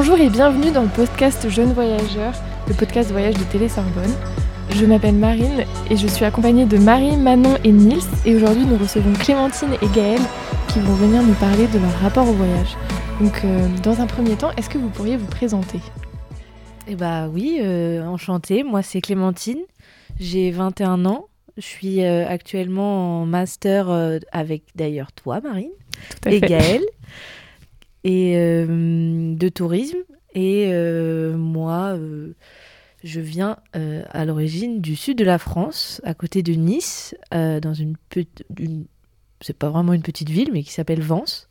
Bonjour et bienvenue dans le podcast Jeunes Voyageurs, le podcast voyage de Télé Sorbonne. Je m'appelle Marine et je suis accompagnée de Marie, Manon et Nils. Et aujourd'hui, nous recevons Clémentine et Gaëlle qui vont venir nous parler de leur rapport au voyage. Donc, euh, dans un premier temps, est-ce que vous pourriez vous présenter? Eh bah oui, euh, enchantée. Moi, c'est Clémentine. J'ai 21 ans. Je suis euh, actuellement en master avec d'ailleurs toi, Marine, Tout à et fait. Gaëlle, et euh, de tourisme. Et euh, moi, euh, je viens à l'origine du sud de la France, à côté de Nice, dans une une- c'est pas vraiment une petite ville, mais qui s'appelle Vence.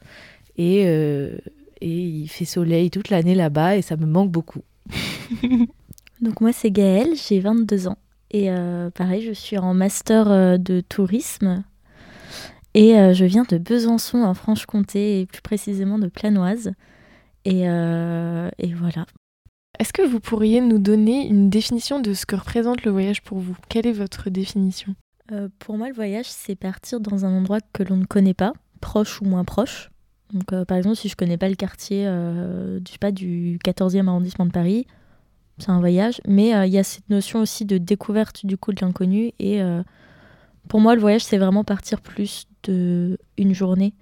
Et, et il fait soleil toute l'année là-bas, et ça me manque beaucoup. Donc moi c'est Gaëlle, j'ai 22 ans. Et pareil, je suis en master de tourisme. Et euh, je viens de Besançon en Franche-Comté, et plus précisément de Planoise. Et, euh, et voilà. Est-ce que vous pourriez nous donner une définition de ce que représente le voyage pour vous? Quelle est votre définition? Euh, pour moi, le voyage, c'est partir dans un endroit que l'on ne connaît pas, proche ou moins proche. Donc, par exemple, si je connais pas le quartier du, je sais pas, du 14e arrondissement de Paris, c'est un voyage. Mais il y a cette notion aussi de découverte du coup de l'inconnu. Et pour moi, le voyage, c'est vraiment partir plus de une journée.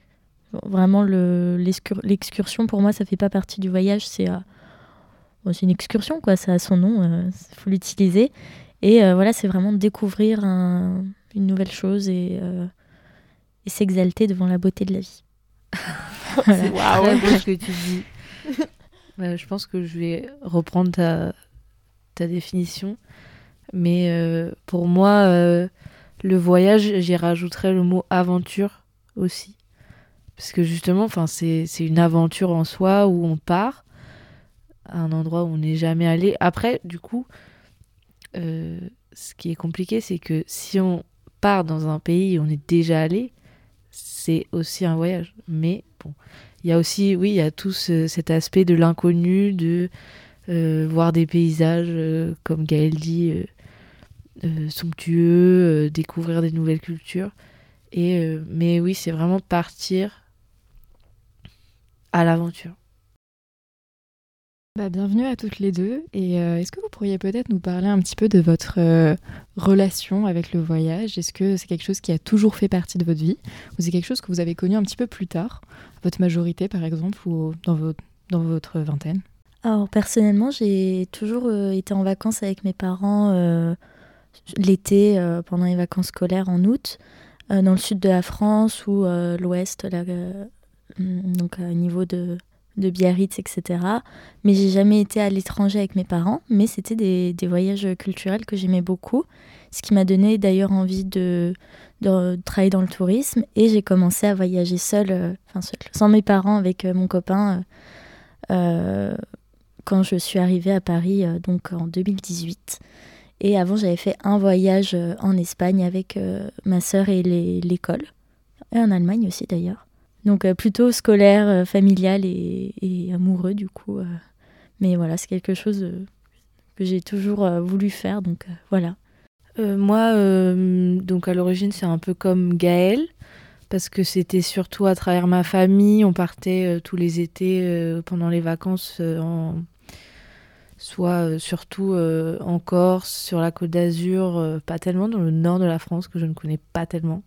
Vraiment, le- l'excur- l'excursion, pour moi, ça fait pas partie du voyage. C'est euh, bon, une excursion, quoi. Ça a son nom, il faut l'utiliser. Et euh, voilà, c'est vraiment découvrir un- une nouvelle chose et, euh, et s'exalter devant la beauté de la vie. C'est très beau ce que tu dis. Euh, je pense que je vais reprendre ta, ta définition. Mais euh, pour moi, euh, le voyage, j'y rajouterais le mot aventure aussi. Parce que justement, c'est une aventure en soi où on part à un endroit où on n'est jamais allé. Après, du coup, euh, ce qui est compliqué, c'est que si on part dans un pays où on est déjà allé, c'est aussi un voyage. Mais bon, il y a aussi, oui, il y a tout ce- cet aspect de l'inconnu, de euh, voir des paysages, euh, comme Gaël dit, euh, somptueux, euh, découvrir des nouvelles cultures. Et, euh, mais oui, c'est vraiment partir à l'aventure. Bah, bienvenue à toutes les deux. Et euh, est-ce que vous pourriez peut-être nous parler un petit peu de votre euh, relation avec le voyage? Est-ce que c'est quelque chose qui a toujours fait partie de votre vie? Ou c'est quelque chose que vous avez connu un petit peu plus tard, à votre majorité par exemple, ou dans votre, dans votre vingtaine? Alors personnellement, j'ai toujours euh, été en vacances avec mes parents euh, l'été euh, pendant les vacances scolaires en août, euh, dans le sud de la France ou euh, l'ouest, euh, donc au niveau de, de Biarritz, etc. Mais j'ai jamais été à l'étranger avec mes parents, mais c'était des, des voyages culturels que j'aimais beaucoup, ce qui m'a donné d'ailleurs envie de, de travailler dans le tourisme et j'ai commencé à voyager seule, enfin seule, sans mes parents, avec mon copain. quand je suis arrivée à Paris, donc en 2018. Et avant, j'avais fait un voyage euh, en Espagne avec euh, ma sœur et l'école. Et en Allemagne aussi d'ailleurs. Donc euh, plutôt scolaire, familial et, amoureux du coup. Mais voilà, c'est quelque chose que j'ai toujours voulu faire. Donc voilà. Moi, donc à l'origine, c'est un peu comme Gaël, parce que c'était surtout à travers ma famille. On partait tous les étés pendant les vacances, en... soit euh, surtout euh, en Corse, sur la Côte d'Azur, euh, pas tellement dans le nord de la France que je ne connais pas tellement.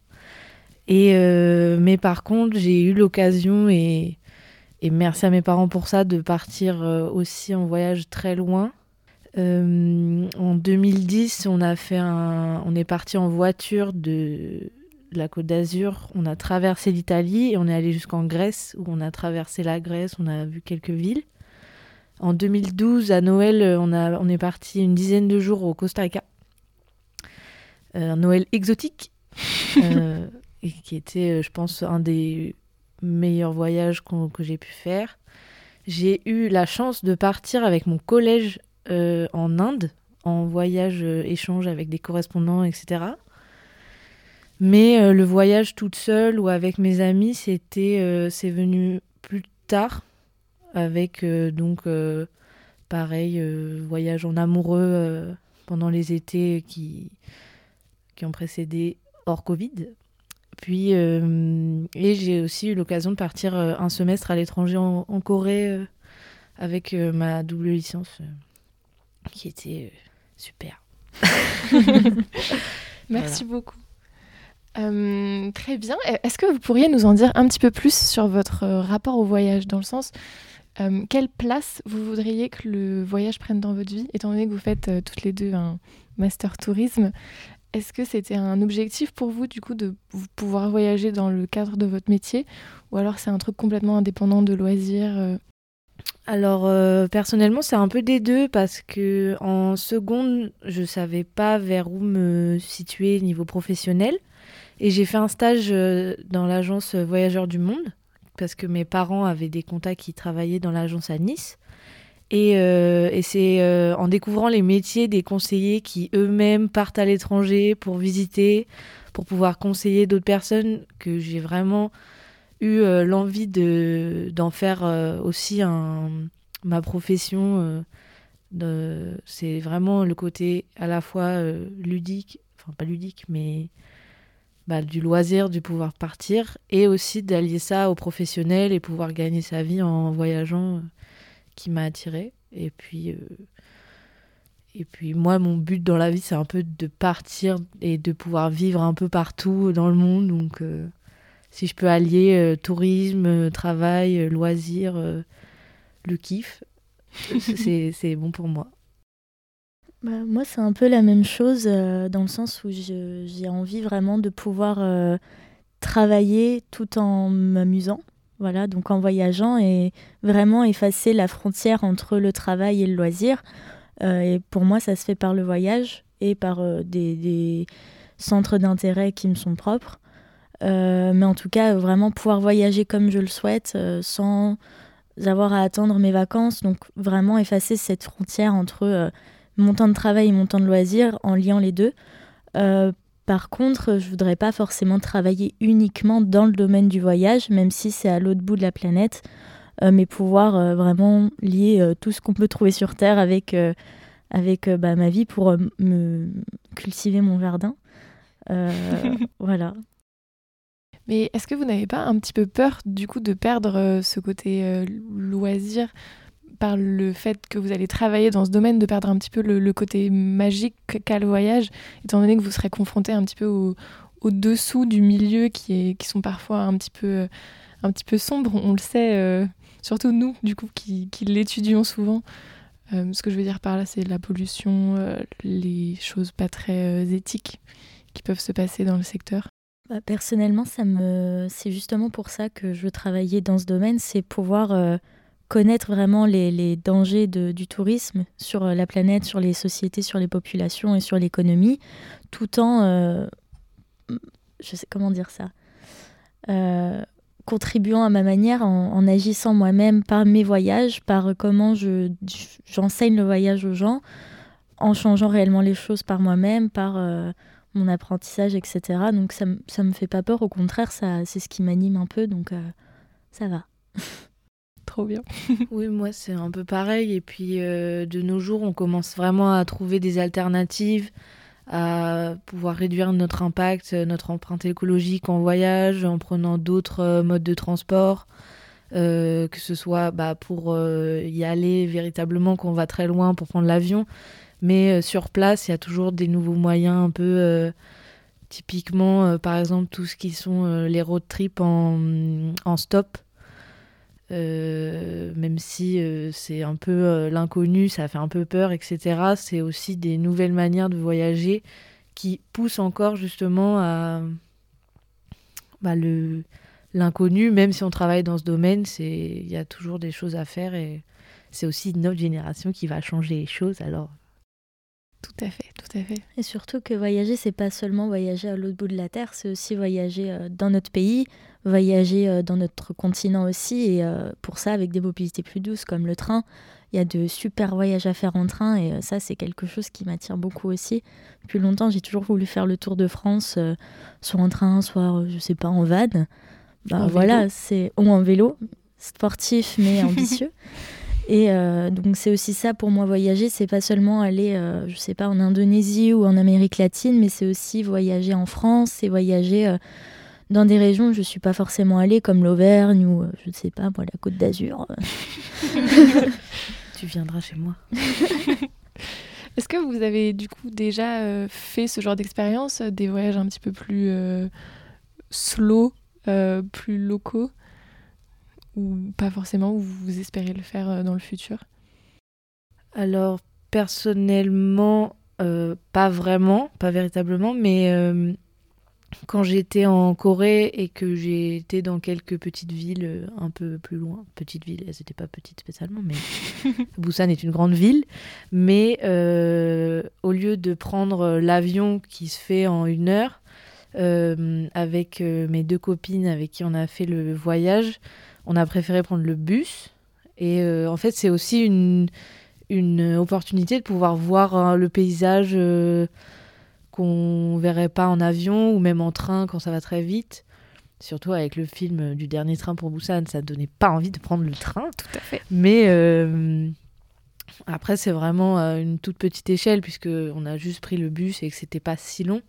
Et mais par contre, j'ai eu l'occasion et merci à mes parents pour ça de partir aussi en voyage très loin. En 2010, on a fait un, on est parti en voiture de la Côte d'Azur. On a traversé l'Italie et on est allé jusqu'en Grèce où on a traversé la Grèce. On a vu quelques villes. En 2012, à Noël, on a, on est parti une dizaine de jours au Costa Rica. Euh, un Noël exotique euh, et qui était, euh, je pense, un des meilleurs voyages que j'ai pu faire. J'ai eu la chance de partir avec mon collège euh, en Inde, en voyage euh, échange avec des correspondants, etc. Mais euh, le voyage toute seule ou avec mes amis, c'était, euh, c'est venu plus tard, avec euh, donc euh, pareil euh, voyage en amoureux pendant les étés qui qui ont précédé hors Covid. Puis, euh, et j'ai aussi eu l'occasion de partir un semestre à l'étranger en, en Corée euh, avec ma double licence qui était super. Merci beaucoup. très bien. Est-ce que vous pourriez nous en dire un petit peu plus sur votre rapport au voyage, dans le sens, quelle place vous voudriez que le voyage prenne dans votre vie, étant donné que vous faites toutes les deux un master tourisme? Est-ce que c'était un objectif pour vous, du coup, de pouvoir voyager dans le cadre de votre métier? Ou alors c'est un truc complètement indépendant de loisirs euh? Alors, euh, personnellement, c'est un peu des deux parce que en seconde, je savais pas vers où me situer niveau professionnel. Et j'ai fait un stage euh, dans l'agence Voyageurs du Monde parce que mes parents avaient des contacts qui travaillaient dans l'agence à Nice. Euh, et, c'est euh, en découvrant les métiers des conseillers qui eux-mêmes partent à l'étranger pour visiter, pour pouvoir conseiller d'autres personnes, que j'ai vraiment eu euh, l'envie de, d'en faire aussi un, ma profession. c'est vraiment le côté à la fois ludique, enfin pas ludique, mais bah, du loisir, du pouvoir partir, et aussi d'allier ça au professionnel et pouvoir gagner sa vie en voyageant qui m'a attiré Et puis, euh, et puis moi, mon but dans la vie, c'est un peu de partir et de pouvoir vivre un peu partout dans le monde. Donc, euh, si je peux allier euh, tourisme, travail, loisirs, le kiff, c'est bon pour moi. Bah, moi, c'est un peu la même chose dans le sens où j'ai envie vraiment de pouvoir travailler tout en m'amusant. Voilà, donc en voyageant et vraiment effacer la frontière entre le travail et le loisir. Euh, et pour moi, ça se fait par le voyage et par euh, des, centres d'intérêt qui me sont propres. Euh, mais en tout cas, vraiment pouvoir voyager comme je le souhaite sans avoir à attendre mes vacances. Donc vraiment effacer cette frontière entre mon temps de travail et mon temps de loisir en liant les deux. Par contre, je voudrais pas forcément travailler uniquement dans le domaine du voyage, même si c'est à l'autre bout de la planète, euh, mais pouvoir euh, vraiment lier euh, tout ce qu'on peut trouver sur Terre avec, avec bah, ma vie pour me cultiver mon jardin. voilà. Mais est-ce que vous n'avez pas un petit peu peur du coup de perdre ce côté loisir par le fait que vous allez travailler dans ce domaine, de perdre un petit peu le, côté magique qu'a le voyage, étant donné que vous serez confronté un petit peu au, dessous du milieu qui, est, qui sont parfois un petit peu, un petit peu sombres, on le sait, euh, surtout nous, du coup, qui, l'étudions souvent. Euh, ce que je veux dire par là, c'est la pollution, euh, les choses pas très éthiques qui peuvent se passer dans le secteur. Bah, personnellement, ça me... c'est justement pour ça que je veux travailler dans ce domaine, c'est pouvoir connaître vraiment les, dangers du tourisme sur euh, la planète, sur les sociétés, sur les populations et sur l'économie, tout en, euh, je sais comment dire ça, euh, contribuant à ma manière en, agissant moi-même par mes voyages, par comment je, j'enseigne le voyage aux gens, en changeant réellement les choses par moi-même, par mon apprentissage, etc. Donc ça, ça me fait pas peur, au contraire, c'est ce qui m'anime un peu, donc ça va. trop bien. oui, moi c'est un peu pareil. Et puis euh, de nos jours, on commence vraiment à trouver des alternatives, à pouvoir réduire notre impact, notre empreinte écologique en voyage, en prenant d'autres euh, modes de transport. Euh, que ce soit bah, pour y aller véritablement qu'on va très loin pour prendre l'avion, mais sur place, il y a toujours des nouveaux moyens un peu typiquement, par exemple, tout ce qui sont les road trips en stop. Euh, même si euh, c'est un peu euh, l'inconnu, ça fait un peu peur, etc. C'est aussi des nouvelles manières de voyager qui poussent encore justement à bah, le l'inconnu. Même si on travaille dans ce domaine, c'est il y a toujours des choses à faire et c'est aussi notre génération qui va changer les choses. Alors tout à fait, tout à fait. Et surtout que voyager, c'est pas seulement voyager à l'autre bout de la Terre, c'est aussi voyager dans notre pays, voyager euh, dans notre continent aussi, et euh, pour ça avec des mobilités plus douces comme le train. Il y a de super voyages à faire en train et euh, ça c'est quelque chose qui m'attire beaucoup aussi. Depuis longtemps j'ai toujours voulu faire le tour de France, soit en train, soit je sais pas en van. Bah, voilà, c'est ou en vélo, sportif mais ambitieux. Et donc c'est aussi ça pour moi voyager, c'est pas seulement aller, je sais pas, en Indonésie ou en Amérique latine, mais c'est aussi voyager en France, c'est voyager dans des régions où je suis pas forcément allée, comme l'Auvergne ou je ne sais pas, moi, la Côte d'Azur. tu viendras chez moi. Est-ce que vous avez du coup déjà fait ce genre d'expérience, des voyages un petit peu plus slow, plus locaux ou pas forcément, ou vous espérez le faire euh, dans le futur? Alors, personnellement, euh, pas vraiment, pas véritablement, mais euh, quand j'étais en Corée et que j'ai été dans quelques petites villes un peu plus loin, petites villes, elles n'étaient pas petites spécialement, mais Busan est une grande ville, mais au lieu de prendre l'avion qui se fait en une heure, avec mes deux copines avec qui on a fait le voyage, on a préféré prendre le bus. Et euh, en fait, c'est aussi une, une opportunité de pouvoir voir hein, le paysage euh, qu'on verrait pas en avion ou même en train quand ça va très vite. Surtout avec le film du dernier train pour Busan, ça donnait pas envie de prendre le train. Tout à fait. Mais euh, après, c'est vraiment une toute petite échelle puisque on a juste pris le bus et que c'était pas si long.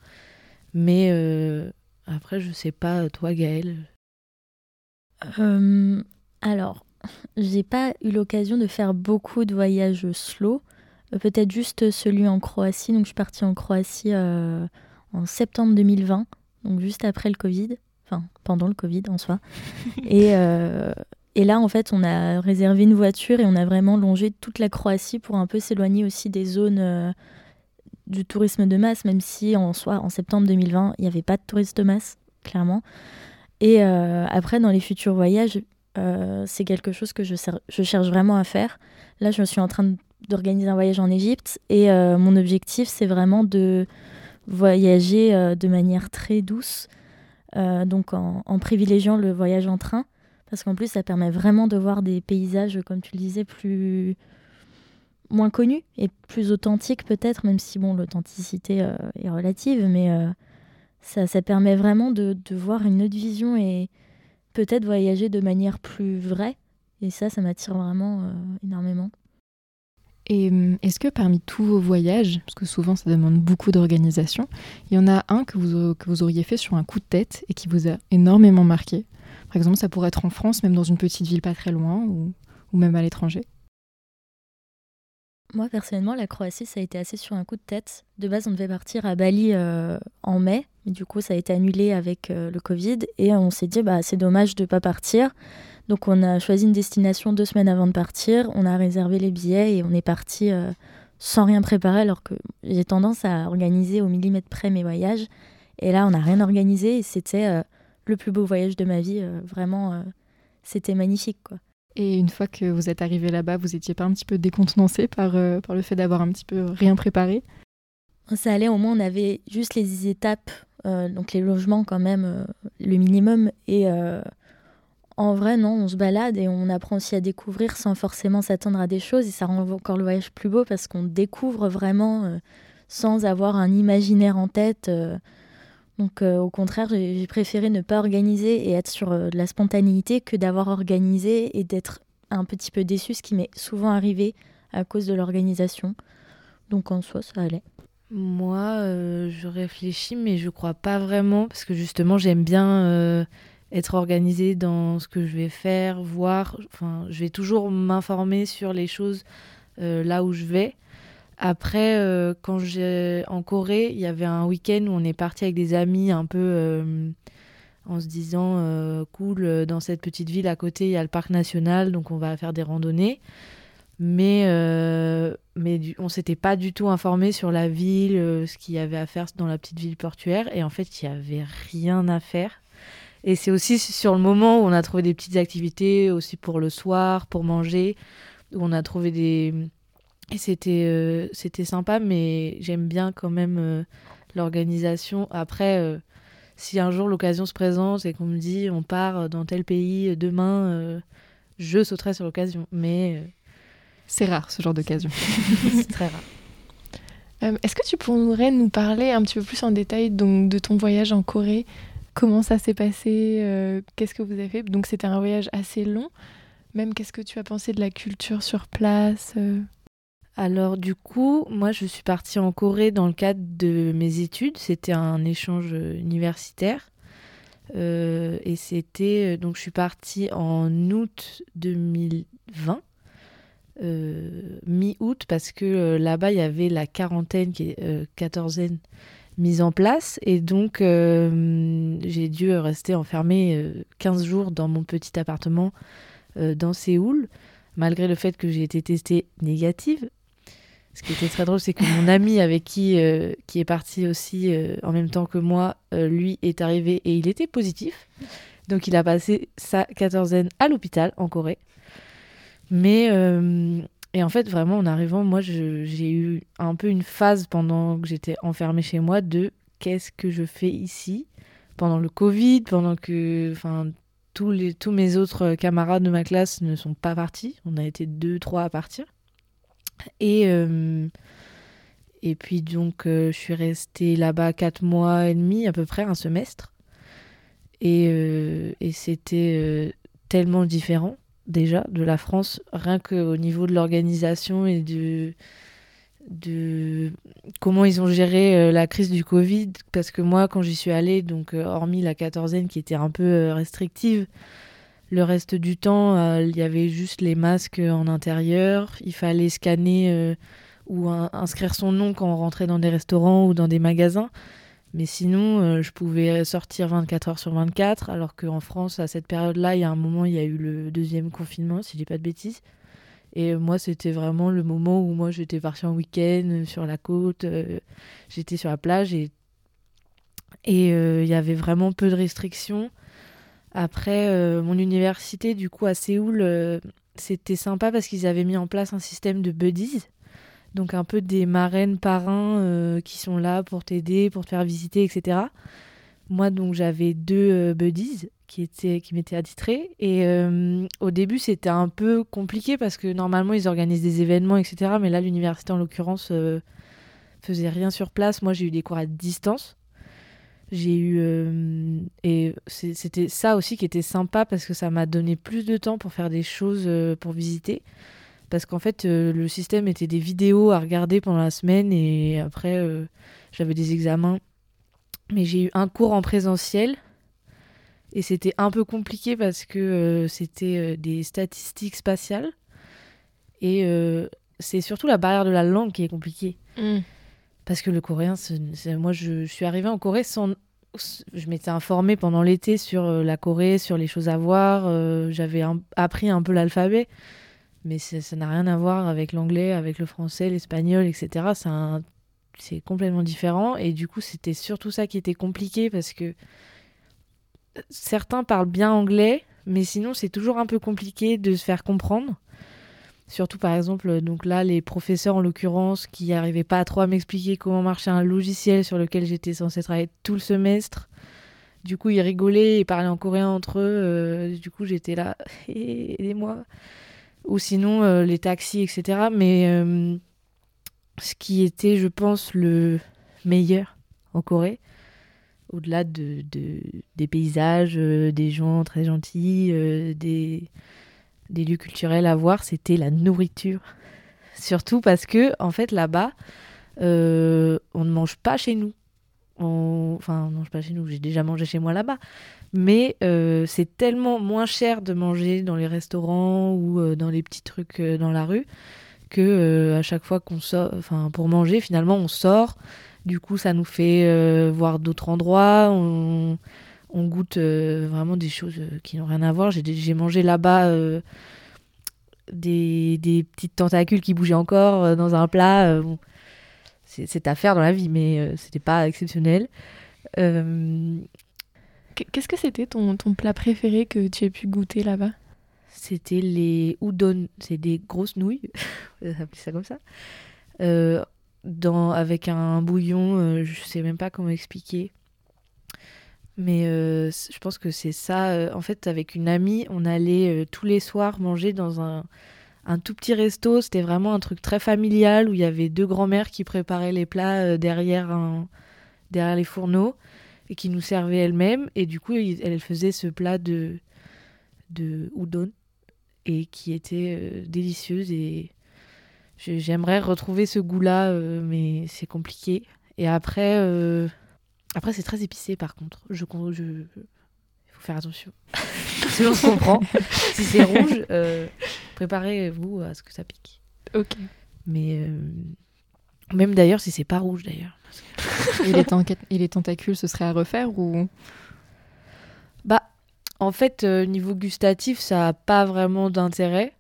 Mais après, je sais pas, toi, Gaëlle, euh, alors, j'ai pas eu l'occasion de faire beaucoup de voyages slow. Euh, peut-être juste celui en Croatie. Donc, je suis partie en Croatie euh, en septembre 2020, donc juste après le Covid. Enfin, pendant le Covid en soi. et, et là, en fait, on a réservé une voiture et on a vraiment longé toute la Croatie pour un peu s'éloigner aussi des zones du tourisme de masse, même si en soi, en septembre 2020, il n'y avait pas de tourisme de masse, clairement. Et euh, après, dans les futurs voyages, euh, c'est quelque chose que je, je, cherche vraiment à faire. Là, je suis en train d'organiser un voyage en Égypte et euh, mon objectif, c'est vraiment de voyager de manière très douce, donc en, privilégiant le voyage en train, parce qu'en plus, ça permet vraiment de voir des paysages, comme tu le disais, plus moins connus et plus authentiques peut-être, même si bon, l'authenticité est relative, mais ça, ça permet vraiment de, voir une autre vision et peut-être voyager de manière plus vraie. Et ça, ça m'attire vraiment euh, énormément. Et hum, est-ce que parmi tous vos voyages, parce que souvent ça demande beaucoup d'organisation, il y en a un que vous, que vous auriez fait sur un coup de tête et qui vous a énormément marqué? Par exemple, ça pourrait être en France, même dans une petite ville pas très loin, ou, ou même à l'étranger. Moi, personnellement, la Croatie, ça a été assez sur un coup de tête. De base, on devait partir à Bali euh, en mai, du coup, ça a été annulé avec euh, le Covid. Et on s'est dit, bah, c'est dommage de ne pas partir. Donc, on a choisi une destination deux semaines avant de partir. On a réservé les billets et on est parti euh, sans rien préparer, alors que j'ai tendance à organiser au millimètre près mes voyages. Et là, on n'a rien organisé et c'était le plus beau voyage de ma vie. vraiment, c'était magnifique, quoi. Et une fois que vous êtes arrivé là-bas, vous étiez pas un petit peu décontenancé par, euh, par le fait d'avoir un petit peu rien préparé? Ça allait, au moins on avait juste les étapes, euh, donc les logements quand même, euh, le minimum. Et en vrai, non, on se balade et on apprend aussi à découvrir sans forcément s'attendre à des choses. Et ça rend encore le voyage plus beau parce qu'on découvre vraiment sans avoir un imaginaire en tête. Donc au contraire, j'ai préféré ne pas organiser et être sur de la spontanéité que d'avoir organisé et d'être un petit peu déçu, ce qui m'est souvent arrivé à cause de l'organisation. Donc en soi, ça allait. Moi, euh, je réfléchis, mais je crois pas vraiment, parce que justement, j'aime bien euh, être organisée dans ce que je vais faire, voir. Enfin, je vais toujours m'informer sur les choses euh, là où je vais. Après, quand j'ai en Corée, il y avait un week-end où on est parti avec des amis un peu en se disant cool, dans cette petite ville à côté, il y a le parc national, donc on va faire des randonnées. Mais, mais on s'était pas du tout informé sur la ville, ce qu'il y avait à faire dans la petite ville portuaire. Et en fait, il y avait rien à faire. Et c'est aussi sur le moment où on a trouvé des petites activités, aussi pour le soir, pour manger, où on a trouvé des et c'était euh, c'était sympa, mais j'aime bien quand même euh, l'organisation. Après, euh, si un jour l'occasion se présente et qu'on me dit on part dans tel pays demain, je sauterai sur l'occasion. Mais c'est rare ce genre d'occasion. c'est très rare. Est-ce que tu pourrais nous parler un petit peu plus en détail donc, de ton voyage en Corée? Comment ça s'est passé? Qu'est-ce que vous avez fait? Donc c'était un voyage assez long. Même qu'est-ce que tu as pensé de la culture sur place alors du coup, moi je suis partie en Corée dans le cadre de mes études. C'était un échange universitaire. et c'était donc je suis partie en août 2020 mi-août parce que là-bas il y avait la quarantaine qui est quatorzaine mise en place et donc j'ai dû rester enfermée 15 jours dans mon petit appartement dans Séoul malgré le fait que j'ai été testée négative ce qui était très drôle, c'est que mon ami avec qui, euh, qui est parti aussi euh, en même temps que moi, euh, lui est arrivé et il était positif. Donc il a passé sa quatorzaine à l'hôpital en Corée. Mais, et en fait, vraiment, en arrivant, moi, j'ai eu un peu une phase pendant que j'étais enfermée chez moi de qu'est-ce que je fais ici pendant le Covid, pendant que enfin, tous, les, tous mes autres camarades de ma classe ne sont pas partis. On a été deux, trois à partir. Et, euh, et puis donc, euh, je suis restée là-bas quatre mois et demi, à peu près un semestre. Euh, et c'était tellement différent déjà de la France, rien qu'au niveau de l'organisation et de, comment ils ont géré la crise du Covid. Parce que moi, quand j'y suis allée, donc hormis la quatorzaine qui était un peu restrictive, le reste du temps, euh, il y avait juste les masques en intérieur. Il fallait scanner euh, ou inscrire son nom quand on rentrait dans des restaurants ou dans des magasins. Mais sinon, euh, je pouvais sortir 24 heures sur 24, alors qu'en France, à cette période-là, il y a un moment, il y a eu le deuxième confinement, si je dis pas de bêtises. Et moi, c'était vraiment le moment où moi, j'étais partie en week-end sur la côte, j'étais sur la plage et et il y avait vraiment peu de restrictions. Après, euh, mon université, du coup, à Séoul, euh, c'était sympa parce qu'ils avaient mis en place un système de buddies. Donc, un peu des marraines parrains euh, qui sont là pour t'aider, pour te faire visiter, etc. Moi, donc, j'avais deux buddies qui, étaient, qui m'étaient attitrés. Et au début, c'était un peu compliqué parce que normalement, ils organisent des événements, etc. Mais là, l'université, en l'occurrence, faisait rien sur place. Moi, j'ai eu des cours à distance. J'ai eu. Euh, et c'était ça aussi qui était sympa parce que ça m'a donné plus de temps pour faire des choses, euh, pour visiter. Parce qu'en fait, euh, le système était des vidéos à regarder pendant la semaine et après, j'avais des examens. Mais j'ai eu un cours en présentiel et c'était un peu compliqué parce que c'était des statistiques spatiales. Et c'est surtout la barrière de la langue qui est compliquée. Mmh. Parce que le coréen, moi je, suis arrivée en Corée sans. Je m'étais informée pendant l'été sur euh, la Corée, sur les choses à voir. Euh, j'avais appris un peu l'alphabet. Mais ça n'a rien à voir avec l'anglais, avec le français, l'espagnol, etc. C'est complètement différent. Et du coup, c'était surtout ça qui était compliqué parce que certains parlent bien anglais, mais sinon, c'est toujours un peu compliqué de se faire comprendre. Surtout par exemple, donc là, les professeurs en l'occurrence qui n'arrivaient pas trop à m'expliquer comment marchait un logiciel sur lequel j'étais censée travailler tout le semestre. Du coup, ils rigolaient et parlaient en coréen entre eux. Euh, du coup, j'étais là, aidez-moi. Ou sinon, euh, les taxis, etc. Mais euh, ce qui était, je pense, le meilleur en Corée, au-delà de, des paysages, des gens très gentils, des lieux culturels à voir, c'était la nourriture. Surtout parce que, en fait, là-bas, euh, on ne mange pas chez nous. Enfin, on ne mange pas chez nous, j'ai déjà mangé chez moi là-bas. Mais euh, c'est tellement moins cher de manger dans les restaurants ou euh, dans les petits trucs dans la rue que à chaque fois qu'on sort, enfin, pour manger, finalement, on sort. Du coup, ça nous fait voir d'autres endroits. On goûte euh, vraiment des choses euh, qui n'ont rien à voir. J'ai mangé là-bas euh, des, petites tentacules qui bougeaient encore dans un plat. C'est à faire dans la vie, mais c'était pas exceptionnel. Qu'est-ce que c'était ton, ton, plat préféré que tu aies pu goûter là-bas? C'était les udon, c'est des grosses nouilles, on ça comme ça, dans, avec un bouillon, je sais même pas comment expliquer. Mais euh, je pense que c'est ça. Euh, en fait, avec une amie, on allait euh, tous les soirs manger dans un, un tout petit resto. C'était vraiment un truc très familial où il y avait deux grands-mères qui préparaient les plats derrière, un, derrière les fourneaux et qui nous servaient elles-mêmes. Et du coup, elles faisaient ce plat de, de udon et qui était délicieuse. Et j'aimerais retrouver ce goût-là, mais c'est compliqué. Et après après, c'est très épicé par contre. Je, je, Il faut faire attention. Sinon, on se comprend. si c'est rouge, euh, préparez-vous à ce que ça pique. Ok. Mais euh, même d'ailleurs, si c'est pas rouge d'ailleurs. et, les et les tentacules, ce serait à refaire ou? Bah, en fait, euh, niveau gustatif, ça a pas vraiment d'intérêt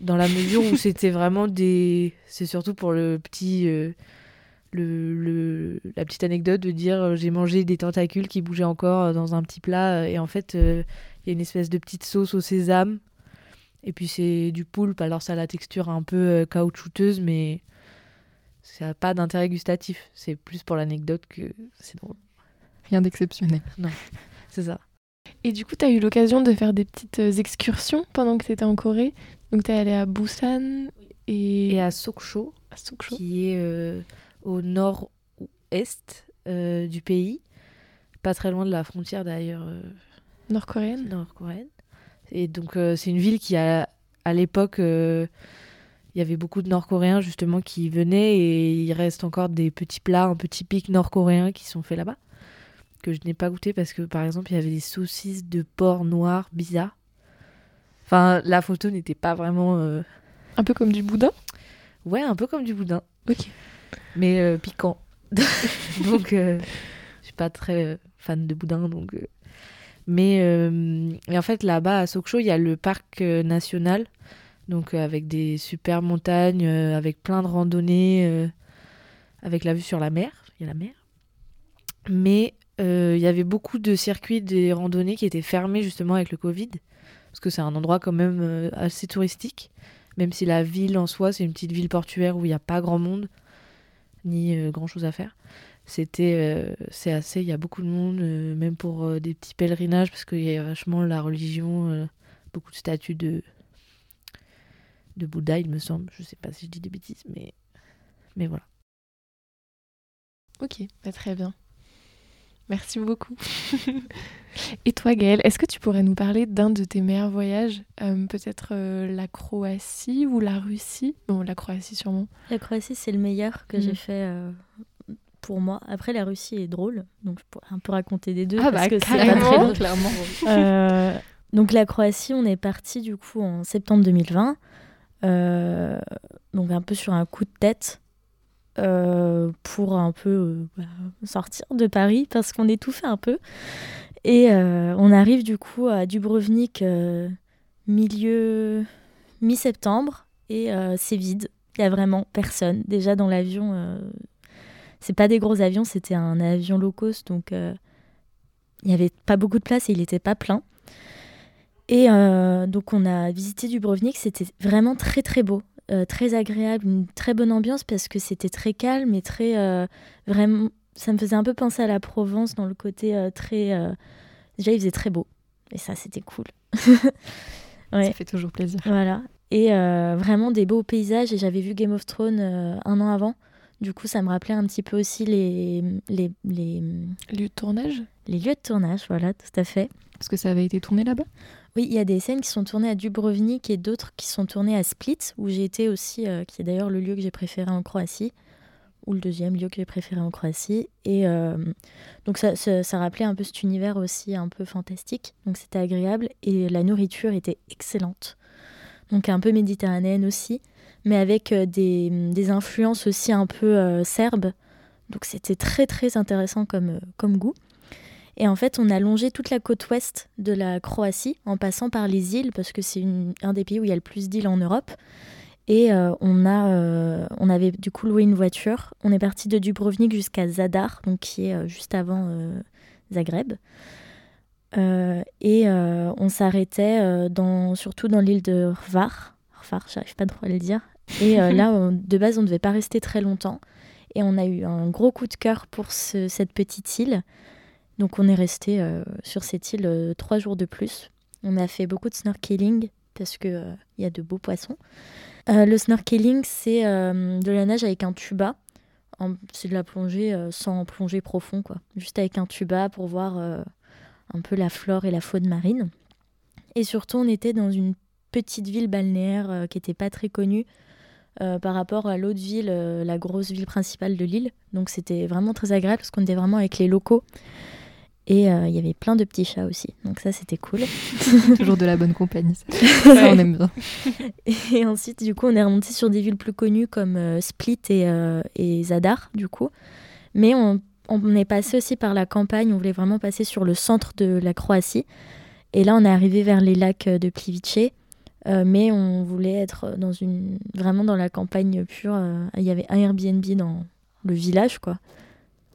dans la mesure où c'était vraiment des. C'est surtout pour le petit. euh, le, le- la petite anecdote de dire euh, j'ai mangé des tentacules qui bougeaient encore dans un petit plat et en fait il y a une espèce de petite sauce au sésame et puis c'est du poulpe alors ça a la texture un peu euh, caoutchouteuse mais ça n'a pas d'intérêt gustatif c'est plus pour l'anecdote que c'est drôle rien d'exceptionnel c'est ça Et du coup, tu as eu l'occasion de faire des petites euh, excursions pendant que tu étais en Corée. Donc, tu es allé à Busan et, et à Sokcho à Sokcho. qui est euh, au nord-est euh, du pays, pas très loin de la frontière d'ailleurs euh, nord-coréenne. nord-coréenne. Et donc euh, c'est une ville qui a, à l'époque, euh, il y avait beaucoup de Nord-Coréens justement qui venaient et il reste encore des petits plats un peu typiques nord-coréens qui sont faits là-bas que je n'ai pas goûté parce que par exemple il y avait des saucisses de porc noir bizarres. Enfin la photo n'était pas vraiment euh, Un peu comme du boudin? ouais un peu comme du boudin. Ok. mais piquant. donc, je suis pas très fan de boudin. Donc. Mais euh, en fait, là-bas, à Sokcho, il y a le parc euh, national, donc euh, avec des super montagnes, avec plein de randonnées, avec la vue sur la mer. Il y a la mer. Mais il y avait beaucoup de circuits des randonnées qui étaient fermés justement avec le Covid, parce que c'est un endroit quand même assez touristique, même si la ville en soi, c'est une petite ville portuaire où il n'y a pas grand monde ni grand chose à faire. C'était, euh, c'est assez, il y a beaucoup de monde, euh, même pour euh, des petits pèlerinages, parce qu'il y a vachement la religion, euh, beaucoup de statues de, de Bouddha, il me semble. Je sais pas si je dis des bêtises, mais, mais voilà. Ok, bah, très bien. Merci beaucoup. Et toi, Gaëlle, est-ce que tu pourrais nous parler d'un de tes meilleurs voyages Euh, Peut-être euh, la Croatie ou la Russie? Bon, la Croatie sûrement. La Croatie, c'est le meilleur que Mm. j'ai fait euh, pour moi. Après, la Russie est drôle, donc je pourrais un peu raconter des deux. Ah parce bah, que c'est pas très long. clairement. Euh, donc la Croatie, on est parti du coup en septembre 2020, euh, donc un peu sur un coup de tête euh, pour un peu bah, sortir de Paris parce qu'on étouffait un peu. Et on arrive du coup à Dubrovnik milieu mi-septembre et c'est vide. Il y a vraiment personne. Déjà dans l'avion, c'est pas des gros avions, c'était un avion low cost, donc euh, il y avait pas beaucoup de place et il était pas plein. Et euh, donc on a visité Dubrovnik, c'était vraiment très très beau, euh, très agréable, une très bonne ambiance parce que c'était très calme et très vraiment, ça me faisait un peu penser à la Provence dans le côté très, déjà il faisait très beau et ça c'était cool. Ouais. Ça fait toujours plaisir. Voilà. Et vraiment des beaux paysages. Et j'avais vu Game of Thrones un an avant. Du coup, ça me rappelait un petit peu aussi les, les, les, Lieu de tournage les lieux de tournage. Voilà, tout à fait. Parce que ça avait été tourné là-bas? Oui, il y a des scènes qui sont tournées à Dubrovnik et d'autres qui sont tournées à Split, où j'ai été aussi, euh, qui est d'ailleurs le lieu que j'ai préféré en Croatie, ou le deuxième lieu que j'ai préféré en Croatie. Et euh, donc ça, ça, ça rappelait un peu cet univers aussi un peu fantastique, donc c'était agréable. Et la nourriture était excellente, donc un peu méditerranéenne aussi, mais avec euh, des, des influences aussi un peu euh, serbes. Donc c'était très très intéressant comme, euh, comme goût. Et en fait, on a longé toute la côte ouest de la Croatie en passant par les îles, parce que c'est un des pays où il y a le plus d'îles en Europe. Et on, a, on avait du coup loué une voiture. On est parti de Dubrovnik jusqu'à Zadar, donc qui est juste avant Zagreb. Et on s'arrêtait dans, surtout dans l'île de Hvar. Hvar, j'arrive pas trop à le dire. Et euh, là, on- de base, on ne devait pas rester très longtemps. Et on a eu un gros coup de cœur pour ce- cette petite île. Donc on est resté euh, sur cette île euh, trois jours de plus. On a fait beaucoup de snorkeling parce euh, il y a de beaux poissons. Le snorkeling, c'est de la nage avec un tuba. C'est de la plongée sans plongée profond, quoi. Juste avec un tuba pour voir un peu la flore et la faune marine. Et surtout, on était dans une petite ville balnéaire qui n'était pas très connue euh, par rapport à l'autre ville, euh, la grosse ville principale de l'île. Donc c'était vraiment très agréable parce qu'on était vraiment avec les locaux. Et il y avait plein de petits chats aussi. Donc ça, c'était cool. Toujours de la bonne compagnie. Ça, ça on aime bien. Et ensuite, du coup, on est remonté sur des villes plus connues comme Split et, et, Zadar, du coup. Mais on, on est passé aussi par la campagne. On voulait vraiment passer sur le centre de la Croatie. Et là, on est arrivé vers les lacs de Plivice. Euh, mais on voulait être dans une, vraiment dans la campagne pure. Euh, il y avait un Airbnb dans le village, quoi.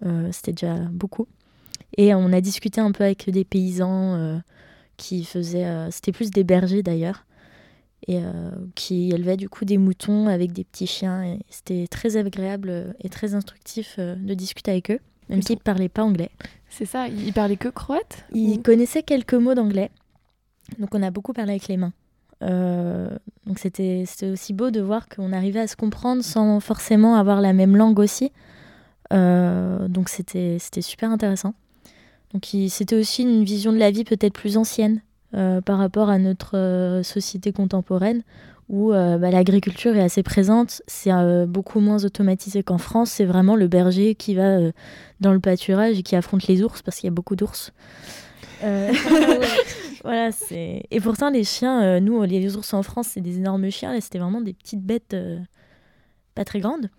Euh, c'était déjà beaucoup. Et on a discuté un peu avec des paysans qui faisaient. c'était plus des bergers d'ailleurs. Et qui élevaient du coup des moutons avec des petits chiens. C'était très agréable et très instructif de discuter avec eux, même s'ils ne parlaient pas anglais. C'est ça, ils parlaient que croate Ils connaissaient quelques mots d'anglais. Donc on a beaucoup parlé avec les mains. Euh, donc c'était aussi beau de voir qu'on arrivait à se comprendre sans forcément avoir la même langue aussi. Euh, donc c'était super intéressant. Donc c'était aussi une vision de la vie peut-être plus ancienne euh, par rapport à notre société contemporaine où bah, l'agriculture est assez présente. C'est beaucoup moins automatisé qu'en France. C'est vraiment le berger qui va dans le pâturage et qui affronte les ours parce qu'il y a beaucoup d'ours. Voilà, c'est. Et pourtant, les chiens, euh, nous, les ours en France, c'est des énormes chiens. Là, c'était vraiment des petites bêtes euh, pas très grandes.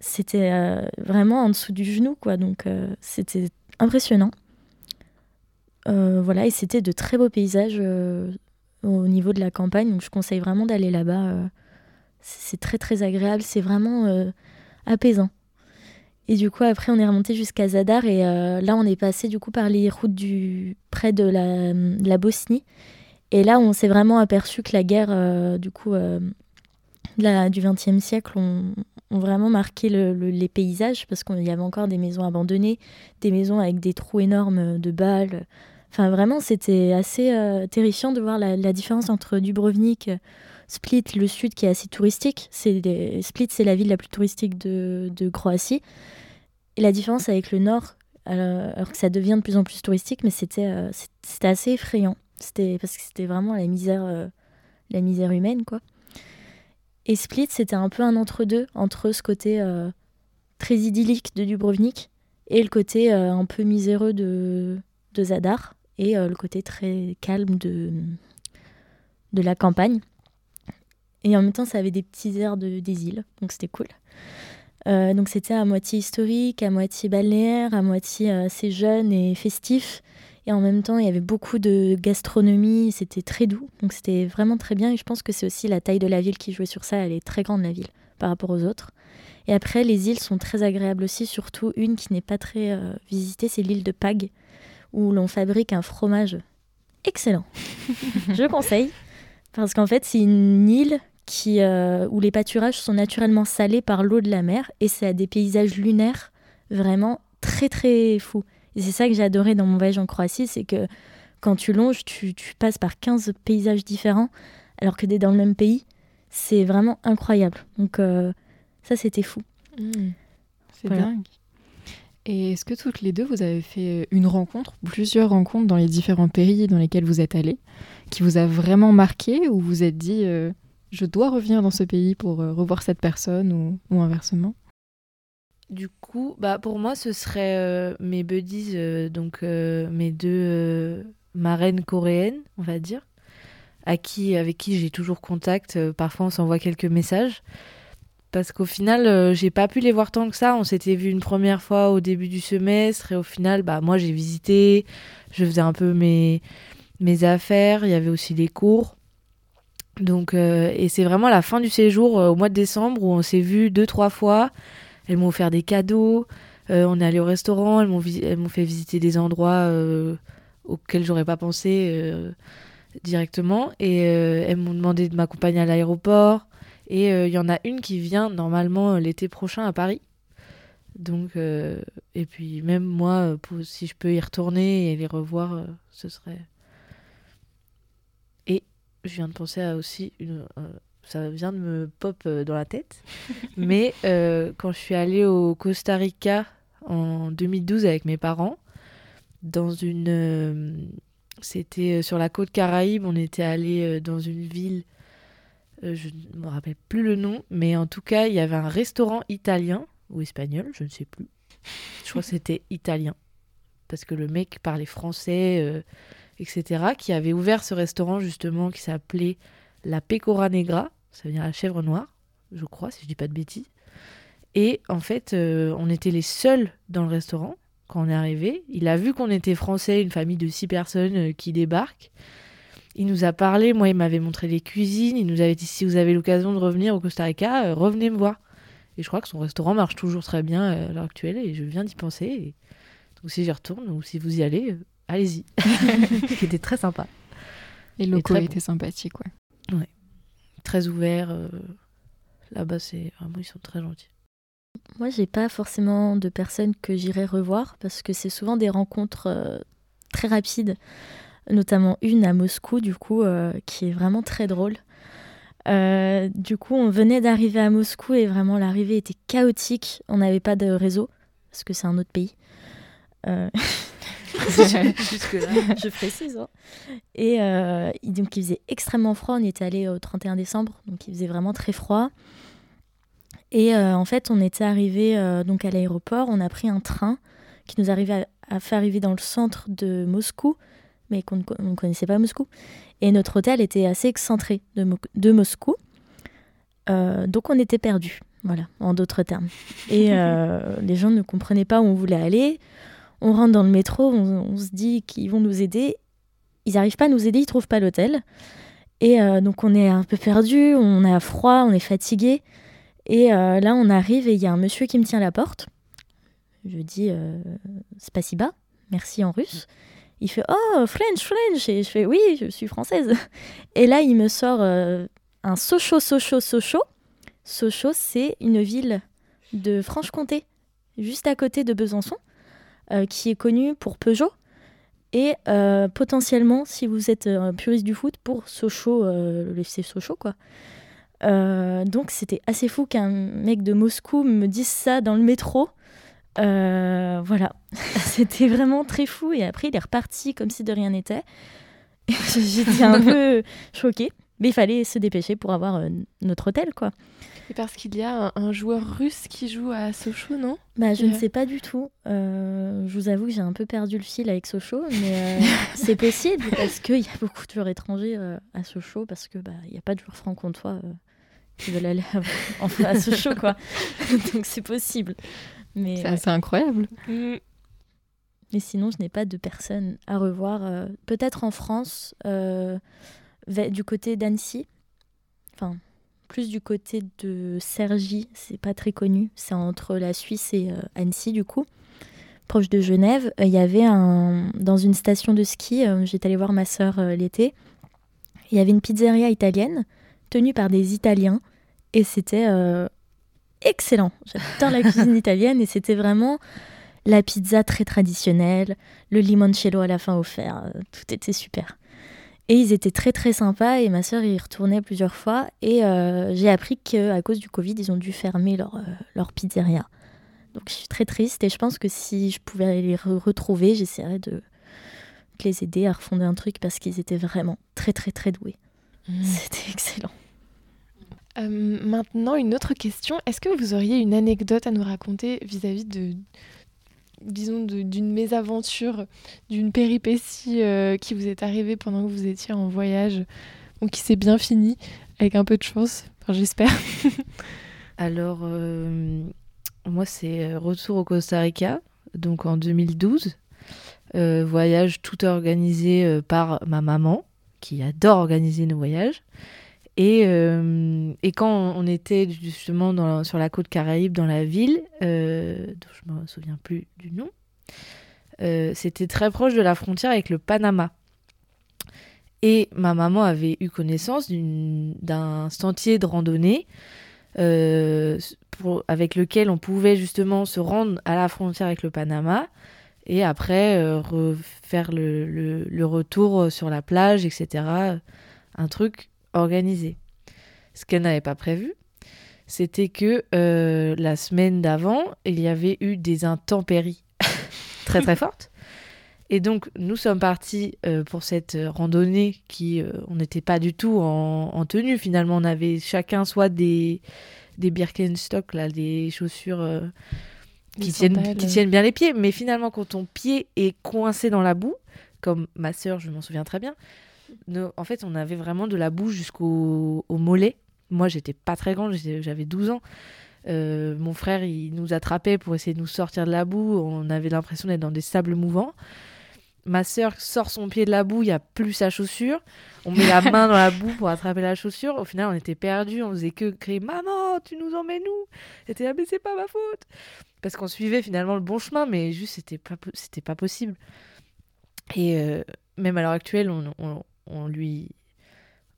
C'était euh, vraiment en dessous du genou, quoi. Donc, c'était impressionnant. voilà, et c'était de très beaux paysages au niveau de la campagne. Donc, je conseille vraiment d'aller là-bas. c'est très, très agréable. C'est vraiment apaisant. Et du coup, après, on est remonté jusqu'à Zadar et euh, là, on est passé du coup par les routes du près de la, la Bosnie. Et là, on s'est vraiment aperçu que la guerre, euh, du coup, euh, du XXe siècle, ont, vraiment marqué le, les paysages parce qu'il y avait encore des maisons abandonnées, des maisons avec des trous énormes de balles. Enfin, vraiment, c'était assez terrifiant de voir la, différence entre Dubrovnik, Split, le sud, qui est assez touristique. Split, c'est la ville la plus touristique de, Croatie. Et la différence avec le nord, alors, que ça devient de plus en plus touristique, mais c'était euh, assez effrayant. C'était parce que c'était vraiment la misère euh, la misère humaine quoi. Et Split, c'était un peu un entre-deux entre ce côté euh, très idyllique de Dubrovnik et le côté un peu miséreux de, Zadar et le côté très calme de la campagne. Et en même temps, ça avait des petits airs de, des îles, donc c'était cool. Euh, donc c'était à moitié historique, à moitié balnéaire, à moitié euh, assez jeune et festif. Et en même temps, il y avait beaucoup de gastronomie, c'était très doux. Donc c'était vraiment très bien. Et je pense que c'est aussi la taille de la ville qui jouait sur ça. Elle est très grande, la ville, par rapport aux autres. Et après, les îles sont très agréables aussi, surtout une qui n'est pas très euh, visitée, c'est l'île de Pag, où l'on fabrique un fromage excellent. je conseille. Parce qu'en fait, c'est une île qui, euh, où les pâturages sont naturellement salés par l'eau de la mer et c'est à des paysages lunaires vraiment très très fous. Et c'est ça que j'ai adoré dans mon voyage en Croatie, c'est que quand tu longes, tu, tu, passes par 15 paysages différents alors que tu es dans le même pays. C'est vraiment incroyable. Donc euh, ça, c'était fou. Mmh. c'est dingue. Et est-ce que toutes les deux, vous avez fait une rencontre, plusieurs rencontres dans les différents pays dans lesquels vous êtes allés, qui vous a vraiment marqué ou vous êtes dit, euh, je dois revenir dans ce pays pour euh, revoir cette personne ou, inversement Du coup, bah pour moi, ce serait euh, mes buddies, euh, donc mes deux marraines coréennes, on va dire, à qui, avec qui j'ai toujours contact. parfois, on s'envoie quelques messages. Parce qu'au final, j'ai pas pu les voir tant que ça. On s'était vu une première fois au début du semestre et au final, bah moi j'ai visité, je faisais un peu mes, mes affaires, il y avait aussi les cours. Donc, euh, et c'est vraiment la fin du séjour euh, au mois de décembre où on s'est vu deux, trois fois. Elles m'ont offert des cadeaux. Euh, on est allé au restaurant. Elles m'ont, elles m'ont fait visiter des endroits auxquels j'aurais pas pensé directement. Et elles m'ont demandé de m'accompagner à l'aéroport. Et il y en a une qui vient normalement l'été prochain à Paris. Donc, et puis même moi, si je peux y retourner et les revoir, ce serait je viens de penser à aussi une. Euh, ça vient de me pop euh, dans la tête. Mais euh, quand je suis allée au Costa Rica en 2012 avec mes parents, dans une. C'était sur la côte Caraïbe, on était allé dans une ville, je ne me rappelle plus le nom, mais en tout cas, il y avait un restaurant italien, ou espagnol, je ne sais plus. Je crois que c'était italien. parce que le mec parlait français, etc., qui avait ouvert ce restaurant justement qui s'appelait la Pecora Negra, ça veut dire la chèvre noire, je crois, si je dis pas de bêtises. Et en fait, euh, on était les seuls dans le restaurant quand on est arrivé. Il a vu qu'on était français, une famille de six personnes euh, qui débarquent. Il nous a parlé, moi il m'avait montré les cuisines, il nous avait dit si vous avez l'occasion de revenir au Costa Rica, euh, revenez me voir. Et je crois que son restaurant marche toujours très bien à l'heure actuelle et je viens d'y penser. Donc si j'y retourne ou si vous y allez, allez-y. Qui était très sympa. Les locaux très bon. étaient sympathiques, ouais. Très ouvert. euh, Là-bas, c'est vraiment, ils sont très gentils. Moi, j'ai pas forcément de personnes que j'irai revoir parce que c'est souvent des rencontres euh, très rapides, notamment une à Moscou, du coup, euh, qui est vraiment très drôle. Euh, du coup, on venait d'arriver à Moscou et vraiment l'arrivée était chaotique. On n'avait pas de réseau parce que c'est un autre pays. Jusque-là. je précise. hein. Et euh, il- donc il faisait extrêmement froid. On y était allé au 31 décembre, donc il faisait vraiment très froid. Et euh, en fait, on était arrivé euh, donc à l'aéroport. On a pris un train qui nous arrivait à, à fait arriver dans le centre de Moscou, mais qu'on ne co- on ne connaissait pas Moscou. Et notre hôtel était assez excentré de, Mo- de Moscou. Euh, donc on était perdus, voilà, en d'autres termes. Et euh, les gens ne comprenaient pas où on voulait aller. On rentre dans le métro, on, se dit qu'ils vont nous aider. Ils n'arrivent pas à nous aider, ils trouvent pas l'hôtel. Et euh, donc on est un peu perdu, on a froid, on est fatigué. Et euh, là on arrive et il y a un monsieur qui me tient la porte. Je dis euh, spasiba, merci en russe. Il fait oh French French et je fais oui je suis française. Et là il me sort un Sochaux Sochaux Sochaux. Sochaux c'est une ville de Franche-Comté, juste à côté de Besançon, qui est connue pour Peugeot et euh, potentiellement, si vous êtes un puriste du foot, pour Sochaux, euh, le FC Sochaux, quoi. Euh, donc c'était assez fou qu'un mec de Moscou me dise ça dans le métro. Euh, voilà, c'était vraiment très fou. Et après, il est reparti comme si de rien n'était. J'étais un peu choquée, mais il fallait se dépêcher pour avoir euh, notre hôtel, quoi. Et parce qu'il y a un, un joueur russe qui joue à Sochaux, non? Bah, je ne sais pas du tout. Euh, je vous avoue que j'ai un peu perdu le fil avec Sochaux, mais euh, c'est possible parce qu'il y a beaucoup de joueurs étrangers euh, à Sochaux parce que bah il n'y a pas de joueurs franc-comtois euh, qui veulent aller à, enfin, à Sochaux, quoi. Donc c'est possible. Mais, C'est ouais. assez incroyable. mais sinon, je n'ai pas de personnes à revoir. euh, Peut-être en France, euh, du côté d'Annecy. Enfin, plus du côté de Cergy, c'est pas très connu. C'est entre la Suisse et euh, Annecy, du coup. Proche de Genève. Euh, Il y avait un. Dans une station de ski, euh, j'étais allée voir ma sœur euh, l'été. Il y avait une pizzeria italienne tenue par des Italiens. Et c'était euh, excellent. J'adore la cuisine italienne et c'était vraiment la pizza très traditionnelle, le limoncello à la fin offert, euh, tout était super. Et ils étaient très très sympas et ma sœur y retournait plusieurs fois et euh, j'ai appris qu'à cause du Covid, ils ont dû fermer leur, euh, leur pizzeria. Donc je suis très triste et je pense que si je pouvais les re- retrouver, j'essaierais de, de les aider à refonder un truc parce qu'ils étaient vraiment très très très doués. C'était excellent. Euh, maintenant, une autre question. Est-ce que vous auriez une anecdote à nous raconter vis-à-vis de, disons, d'une mésaventure, d'une péripétie euh, qui vous est arrivée pendant que vous étiez en voyage, ou qui s'est bien finie, avec un peu de chance, j'espère. Alors, euh, moi, c'est euh, retour au Costa Rica, donc en 2012. Euh, voyage tout organisé par ma maman, qui adore organiser nos voyages. Et, euh, et quand on était justement sur la côte caraïbe, dans la ville, euh, dont je me souviens plus du nom, euh, c'était très proche de la frontière avec le Panama. Et ma maman avait eu connaissance d'un sentier de randonnée avec lequel on pouvait justement se rendre à la frontière avec le Panama et après refaire le retour sur la plage, etc. Un truc organisé. Ce qu'elle n'avait pas prévu, c'était que euh, la semaine d'avant, il y avait eu des intempéries très très fortes. Et donc, nous sommes partis euh, pour cette randonnée qui, euh, on n'était pas du tout en, en tenue. Finalement, on avait chacun soit des, des Birkenstock, là, des chaussures qui tiennent, qui tiennent bien les pieds. Mais finalement, quand ton pied est coincé dans la boue, comme ma sœur, je m'en souviens très bien, en fait, on avait vraiment de la boue jusqu'au mollet. Moi, j'étais pas très grande, j'avais 12 ans. Euh, mon frère, il nous attrapait pour essayer de nous sortir de la boue. On avait l'impression d'être dans des sables mouvants. Ma sœur sort son pied de la boue, il n'y a plus sa chaussure. On met la main dans la boue pour attraper la chaussure. Au final, on était perdus. On faisait que crier Maman, tu nous emmènes où C'était là, mais c'est pas ma faute. Parce qu'on suivait finalement le bon chemin, mais juste, c'était pas, pas possible. Et euh, même à l'heure actuelle, on, lui.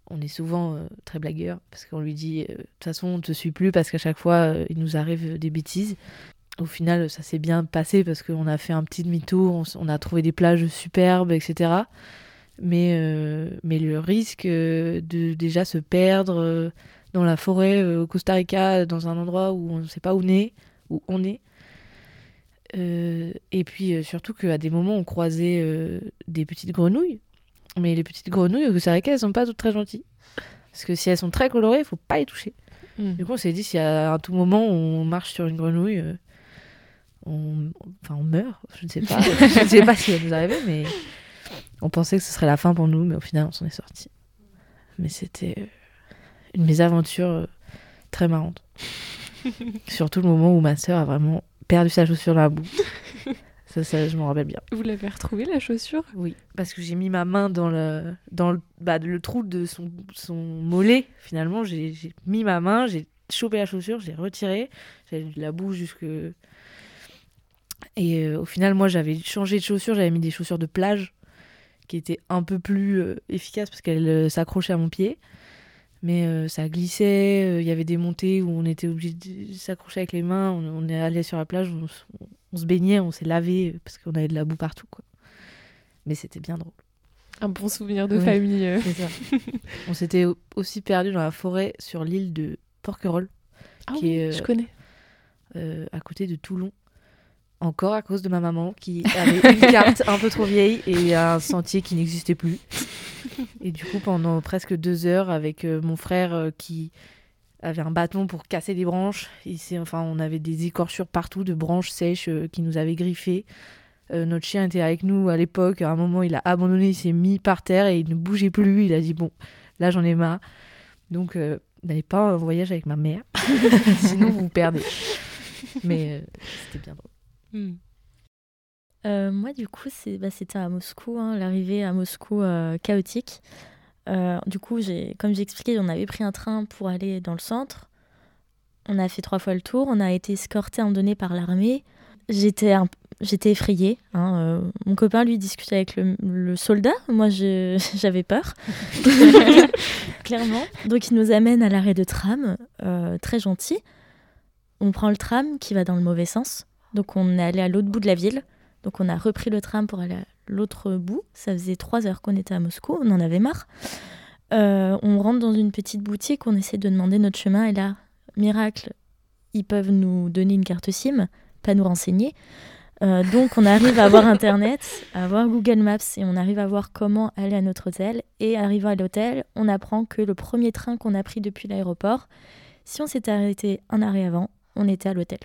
On est souvent euh, très blagueur parce qu'on lui dit euh, de toute façon on te suit plus parce qu'à chaque fois il nous arrive des bêtises au final, ça s'est bien passé parce qu'on a fait un petit demi-tour, on, a trouvé des plages superbes, etc. Mais, euh, mais le risque euh, de déjà se perdre euh, dans la forêt au Costa Rica, dans un endroit où on ne sait pas où on est, où on est. et puis surtout qu'à des moments, on croisait des petites grenouilles. Mais les petites grenouilles au Costa Rica, elles sont pas toutes très gentilles. Parce que si elles sont très colorées, il faut pas les toucher. Hmm. Du coup, on s'est dit, si à un tout moment on marche sur une grenouille, on, enfin, on meurt. Je ne sais pas. je ne sais pas ce qui va nous arriver, mais on pensait que ce serait la fin pour nous, mais au final, on s'en est sorti. Mais c'était euh, une mésaventure euh, très marrante. Surtout le moment où ma sœur a vraiment perdu sa chaussure dans la boue. Ça, ça, je m'en rappelle bien. Vous l'avez retrouvée, la chaussure? Oui, parce que j'ai mis ma main dans le, dans le, bah, le trou de son, son mollet. Finalement, j'ai mis ma main, j'ai chopé la chaussure, j'ai retiré. J'avais de la boue jusque et euh, au final, moi, j'avais changé de chaussures, j'avais mis des chaussures de plage qui étaient un peu plus euh, efficaces parce qu'elles euh, s'accrochaient à mon pied. Mais ça glissait, il y avait des montées où on était obligé de s'accrocher avec les mains. On, est allé sur la plage, on, se baignait, on s'est lavé parce qu'on avait de la boue partout. Quoi. Mais c'était bien drôle. Un bon souvenir de famille. Ça. on s'était aussi perdu dans la forêt sur l'île de Porquerolles. Ah qui est, je connais. à côté de Toulon encore à cause de ma maman qui avait une carte un peu trop vieille et un sentier qui n'existait plus. Et du coup, pendant presque deux heures, avec euh, mon frère euh, qui avait un bâton pour casser des branches, enfin, on avait des écorchures partout de branches sèches euh, qui nous avaient griffé. notre chien était avec nous à l'époque. À un moment, il a abandonné, il s'est mis par terre et il ne bougeait plus. Il a dit Bon, là, j'en ai marre. Donc, n'allez pas en voyage avec ma mère, sinon vous vous perdez. Mais c'était bien drôle. Hmm. Euh, moi, du coup, bah, c'était à Moscou, hein, l'arrivée à Moscou euh, chaotique. Euh, du coup, comme j'ai expliqué, on avait pris un train pour aller dans le centre. On a fait trois fois le tour. On a été escorté en donné par l'armée. J'étais j'étais effrayée. Hein, mon copain, lui, discutait avec le, soldat. Moi, j'avais peur. Clairement. Donc, il nous amène à l'arrêt de tram, très gentil. On prend le tram qui va dans le mauvais sens. Donc on est allé à l'autre bout de la ville. Donc on a repris le tram pour aller à l'autre bout. Ça faisait trois heures qu'on était à Moscou, on en avait marre. Euh, on rentre dans une petite boutique, on essaie de demander notre chemin et là, miracle, ils peuvent nous donner une carte SIM, pas nous renseigner. Euh, donc on arrive à avoir Internet, à avoir Google Maps et on arrive à voir comment aller à notre hôtel. Et arrivant à l'hôtel, on apprend que le premier train qu'on a pris depuis l'aéroport, si on s'était arrêté un arrêt avant, on était à l'hôtel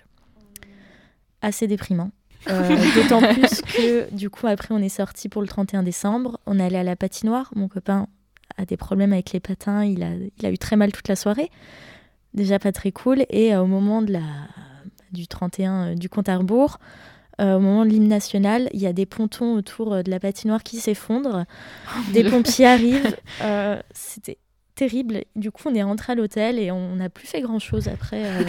assez déprimant. Euh, d'autant plus que du coup après on est sorti pour le 31 décembre, on est allé à la patinoire, mon copain a des problèmes avec les patins, il a, il a eu très mal toute la soirée, déjà pas très cool, et euh, au moment de la, du 31 euh, du compte à rebours, au moment de l'hymne national, il y a des pontons autour de la patinoire qui s'effondrent, oh des pompiers arrivent, c'était terrible. Du coup, on est rentré à l'hôtel et on n'a plus fait grand chose après. Euh.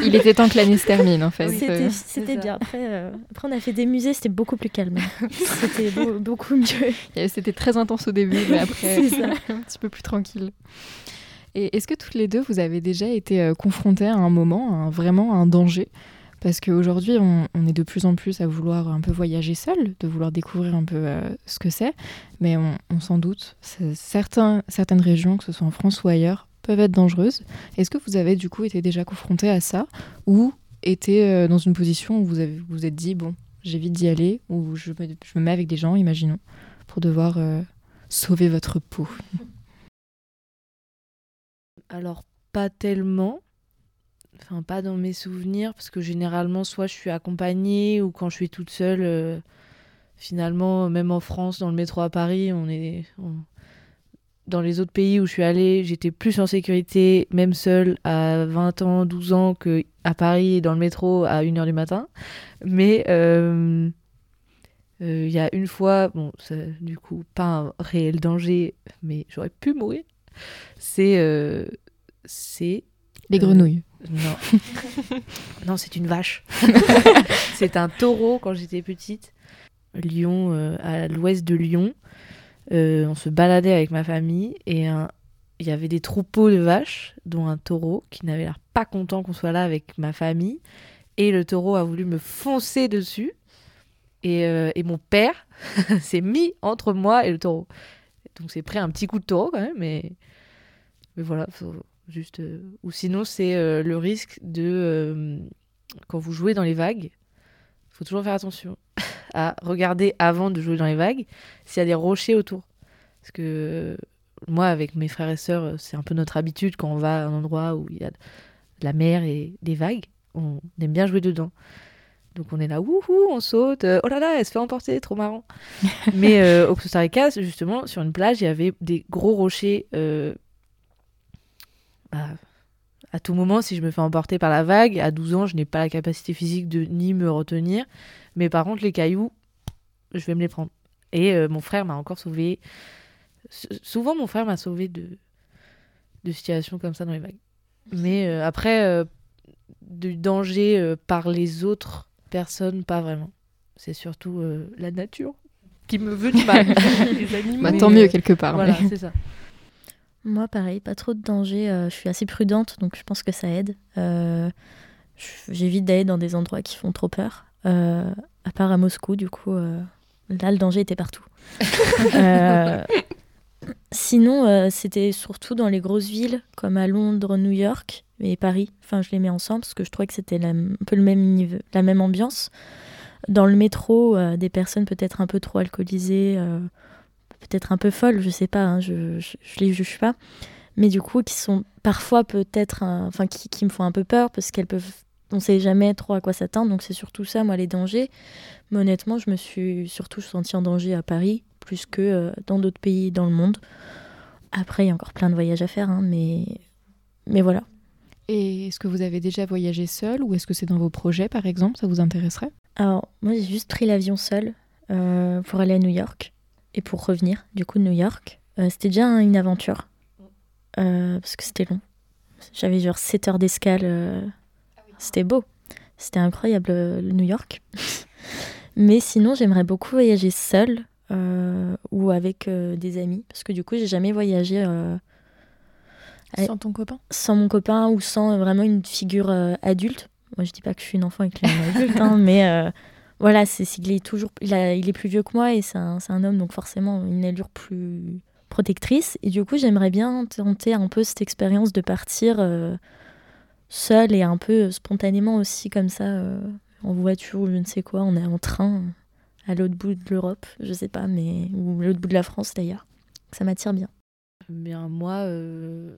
Il était temps que l'année se termine, en fait. c'était bien. Après, euh, après, on a fait des musées, c'était beaucoup plus calme. c'était beaucoup mieux. C'était très intense au début, mais après, un petit peu plus tranquille. Et est-ce que toutes les deux, vous avez déjà été euh, confrontées à un moment, vraiment un danger? Parce qu'aujourd'hui, on, est de plus en plus à vouloir un peu voyager seul, de vouloir découvrir un peu euh, ce que c'est. Mais on, s'en doute, certaines régions, que ce soit en France ou ailleurs, peuvent être dangereuses. Est-ce que vous avez du coup été déjà confronté à ça ou été euh, dans une position où vous vous, êtes dit, bon, j'évite d'y aller, ou je me, je me, mets avec des gens, imaginons, pour devoir euh, sauver votre peau? Alors, pas tellement. Enfin pas dans mes souvenirs, parce que généralement, soit je suis accompagnée ou quand je suis toute seule, euh, finalement, même en France, dans le métro à Paris, on est. Dans les autres pays où je suis allée, j'étais plus en sécurité, même seule, à 20 ans, 12 ans, que à Paris, dans le métro, à 1h du matin. Mais euh, euh, il y a une fois, bon, du coup, pas un réel danger, mais j'aurais pu mourir. C'est. c'est les grenouilles. Non. non, c'est une vache. c'est un taureau quand j'étais petite. Lyon, euh, à l'ouest de Lyon. Euh, on se baladait avec ma famille et il y avait des troupeaux de vaches, dont un taureau qui n'avait l'air pas content qu'on soit là avec ma famille. Et le taureau a voulu me foncer dessus. Et, euh, et mon père s'est mis entre moi et le taureau. Donc c'est pris un petit coup de taureau quand même, mais, mais voilà, faut, Juste, euh, ou sinon, c'est euh, le risque de. Euh, quand vous jouez dans les vagues, il faut toujours faire attention à regarder avant de jouer dans les vagues s'il y a des rochers autour. Parce que moi, avec mes frères et sœurs, c'est un peu notre habitude quand on va à un endroit où il y a la mer et des vagues, on aime bien jouer dedans. Donc on est là, wouhou, on saute, oh là là, elle se fait emporter, trop marrant. Mais au Costa Rica, justement, sur une plage, il y avait des gros rochers bah, à tout moment, si je me fais emporter par la vague, à 12 ans, je n'ai pas la capacité physique de ni me retenir. Mais par contre, les cailloux, je vais me les prendre. Et euh, mon frère m'a encore sauvé. souvent, mon frère m'a sauvé de, de situations comme ça dans les vagues. Mais euh, après, euh, du danger par les autres personnes, pas vraiment. C'est surtout la nature qui me veut du mal. les animaux. Bah, tant mieux quelque part. Voilà, c'est ça. Moi, pareil, pas trop de danger. Euh, je suis assez prudente, donc je pense que ça aide. Euh, j'évite d'aller dans des endroits qui font trop peur. Euh, à part à Moscou, du coup, là, le danger était partout. sinon, c'était surtout dans les grosses villes, comme à Londres, New York et Paris. Enfin, je les mets ensemble parce que je trouvais que c'était un peu le même niveau, la même ambiance. Dans le métro, des personnes peut-être un peu trop alcoolisées peut-être un peu folles, je sais pas, hein, je, je, les juge pas, mais du coup qui sont parfois peut-être, enfin qui, qui, me font un peu peur parce qu'elles peuvent, on sait jamais trop à quoi s'attendre, donc c'est surtout ça, moi les dangers. Mais honnêtement, je me suis surtout sentie en danger à Paris plus que euh, dans d'autres pays dans le monde. Après, il y a encore plein de voyages à faire, hein, mais mais voilà. Et est-ce que vous avez déjà voyagé seul ou est-ce que c'est dans vos projets par exemple? Ça vous intéresserait? Alors, moi j'ai juste pris l'avion seul euh, pour aller à New York et pour revenir du coup de New York. Euh, c'était déjà une aventure euh, parce que c'était long. J'avais genre 7 heures d'escale. Euh, c'était beau. C'était incroyable New York. Mais sinon, j'aimerais beaucoup voyager seule ou avec des amis parce que du coup, j'ai jamais voyagé. sans ton copain? Sans mon copain ou sans vraiment une figure adulte. Moi, je dis pas que je suis une enfant et que je suis un adulte, hein, mais voilà, c'est il est toujours, il, il, est plus vieux que moi et c'est un, un, homme, donc forcément une allure plus protectrice. Et du coup, j'aimerais bien tenter un peu cette expérience de partir euh, seule et un peu spontanément aussi comme ça, euh, en voiture ou je ne sais quoi. On est en train à l'autre bout de l'Europe, je sais pas, mais ou l'autre bout de la France d'ailleurs. Ça m'attire bien. Bien, moi, euh,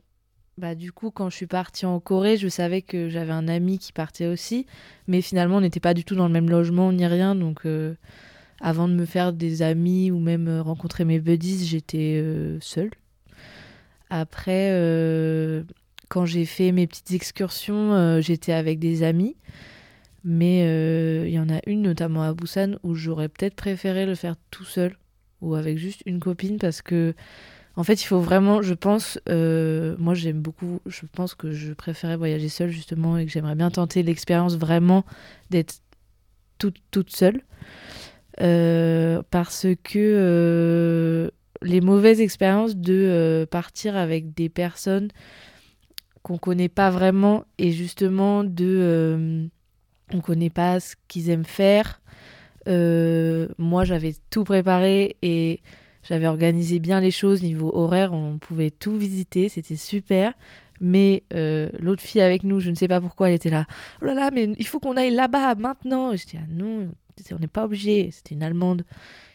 bah, du coup, quand je suis partie en Corée, je savais que j'avais un ami qui partait aussi. Mais finalement, on n'était pas du tout dans le même logement ni rien. Donc, euh, avant de me faire des amis ou même euh, rencontrer mes buddies, j'étais euh, seule. Après, quand j'ai fait mes petites excursions, j'étais avec des amis. Mais il y en a une, notamment à Busan, où j'aurais peut-être préféré le faire tout seul ou avec juste une copine parce que en fait, il faut vraiment, je pense, euh, moi j'aime beaucoup, je pense que je préférais voyager seule justement et que j'aimerais bien tenter l'expérience vraiment d'être toute, seule. Euh, parce que euh, les mauvaises expériences de partir avec des personnes qu'on connaît pas vraiment et justement de on connaît pas ce qu'ils aiment faire. moi j'avais tout préparé et j'avais organisé bien les choses niveau horaire, on pouvait tout visiter, c'était super. Mais euh, l'autre fille avec nous, je ne sais pas pourquoi, elle était là. Oh là là, mais il faut qu'on aille là-bas maintenant. Et je dis ah non, on n'est pas obligé. C'était une Allemande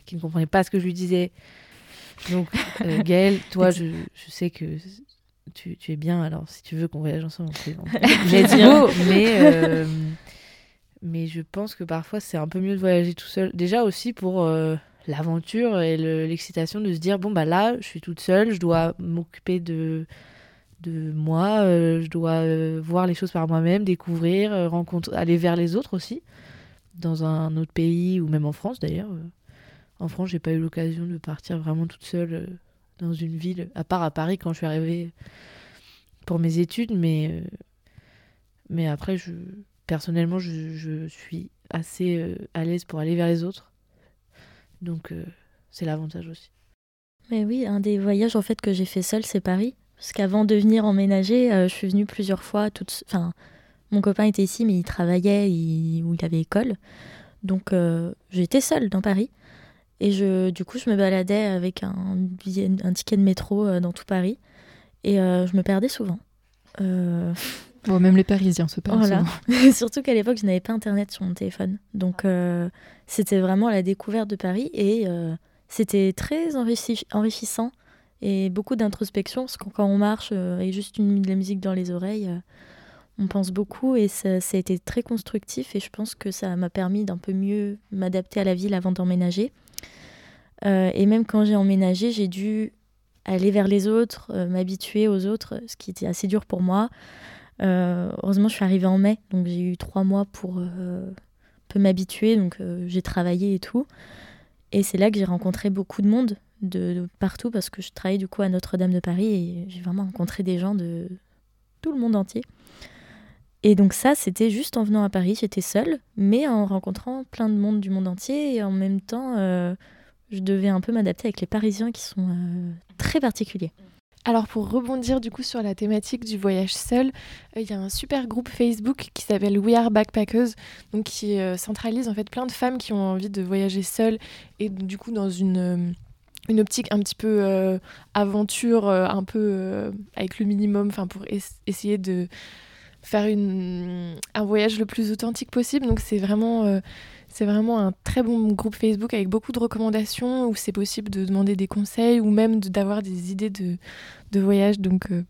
qui ne comprenait pas ce que je lui disais. Donc, euh, Gaëlle, toi, je, je, sais que tu, tu, es bien, alors si tu veux qu'on voyage ensemble, let's go. mais, euh, mais je pense que parfois c'est un peu mieux de voyager tout seul. Déjà aussi pour euh, l'aventure et l'excitation de se dire bon, bah là, je suis toute seule, je dois m'occuper de, de moi, euh, je dois voir les choses par moi-même, découvrir, rencontrer, aller vers les autres aussi, dans un autre pays ou même en France d'ailleurs. En France, j'ai pas eu l'occasion de partir vraiment toute seule dans une ville, à part à Paris quand je suis arrivée pour mes études, mais, euh, mais après, je, personnellement, je, je suis assez euh, à l'aise pour aller vers les autres. Donc, euh, c'est l'avantage aussi. Mais oui, un des voyages en fait que j'ai fait seul, c'est Paris. Parce qu'avant de venir emménager, je suis venue plusieurs fois. Toute... Enfin, mon copain était ici, mais il travaillait, il... il avait école. Donc, j'étais seule dans Paris. Et je, du coup, je me baladais avec un, un ticket de métro euh, dans tout Paris. Et euh, je me perdais souvent. Euh, bon, même les Parisiens se perdent souvent. Surtout qu'à l'époque, je n'avais pas Internet sur mon téléphone. Donc, c'était vraiment la découverte de Paris. Et c'était très enrichissant et beaucoup d'introspection. Parce que quand on marche avec juste une, de la musique dans les oreilles, on pense beaucoup. Et ça, ça, a été très constructif. Et je pense que ça m'a permis d'un peu mieux m'adapter à la ville avant d'emménager. Euh, et même quand j'ai emménagé, j'ai dû aller vers les autres, euh, m'habituer aux autres, ce qui était assez dur pour moi. Euh, heureusement, je suis arrivée en mai, donc j'ai eu trois mois pour peu m'habituer, donc j'ai travaillé et tout. Et c'est là que j'ai rencontré beaucoup de monde de, partout parce que je travaillais du coup à Notre-Dame de Paris et j'ai vraiment rencontré des gens de tout le monde entier. Et donc ça, c'était juste en venant à Paris, j'étais seule, mais en rencontrant plein de monde du monde entier et en même temps je devais un peu m'adapter avec les Parisiens qui sont euh, très particuliers. Alors pour rebondir du coup sur la thématique du voyage seul, euh, il y a un super groupe Facebook qui s'appelle We Are Backpackers, donc qui euh, centralise en fait plein de femmes qui ont envie de voyager seules et du coup dans une une optique un petit peu aventure, un peu avec le minimum, enfin pour essayer de faire un voyage le plus authentique possible. Donc c'est vraiment c'est vraiment un très bon groupe Facebook avec beaucoup de recommandations où c'est possible de demander des conseils ou même d'avoir des idées de, voyage. Donc euh,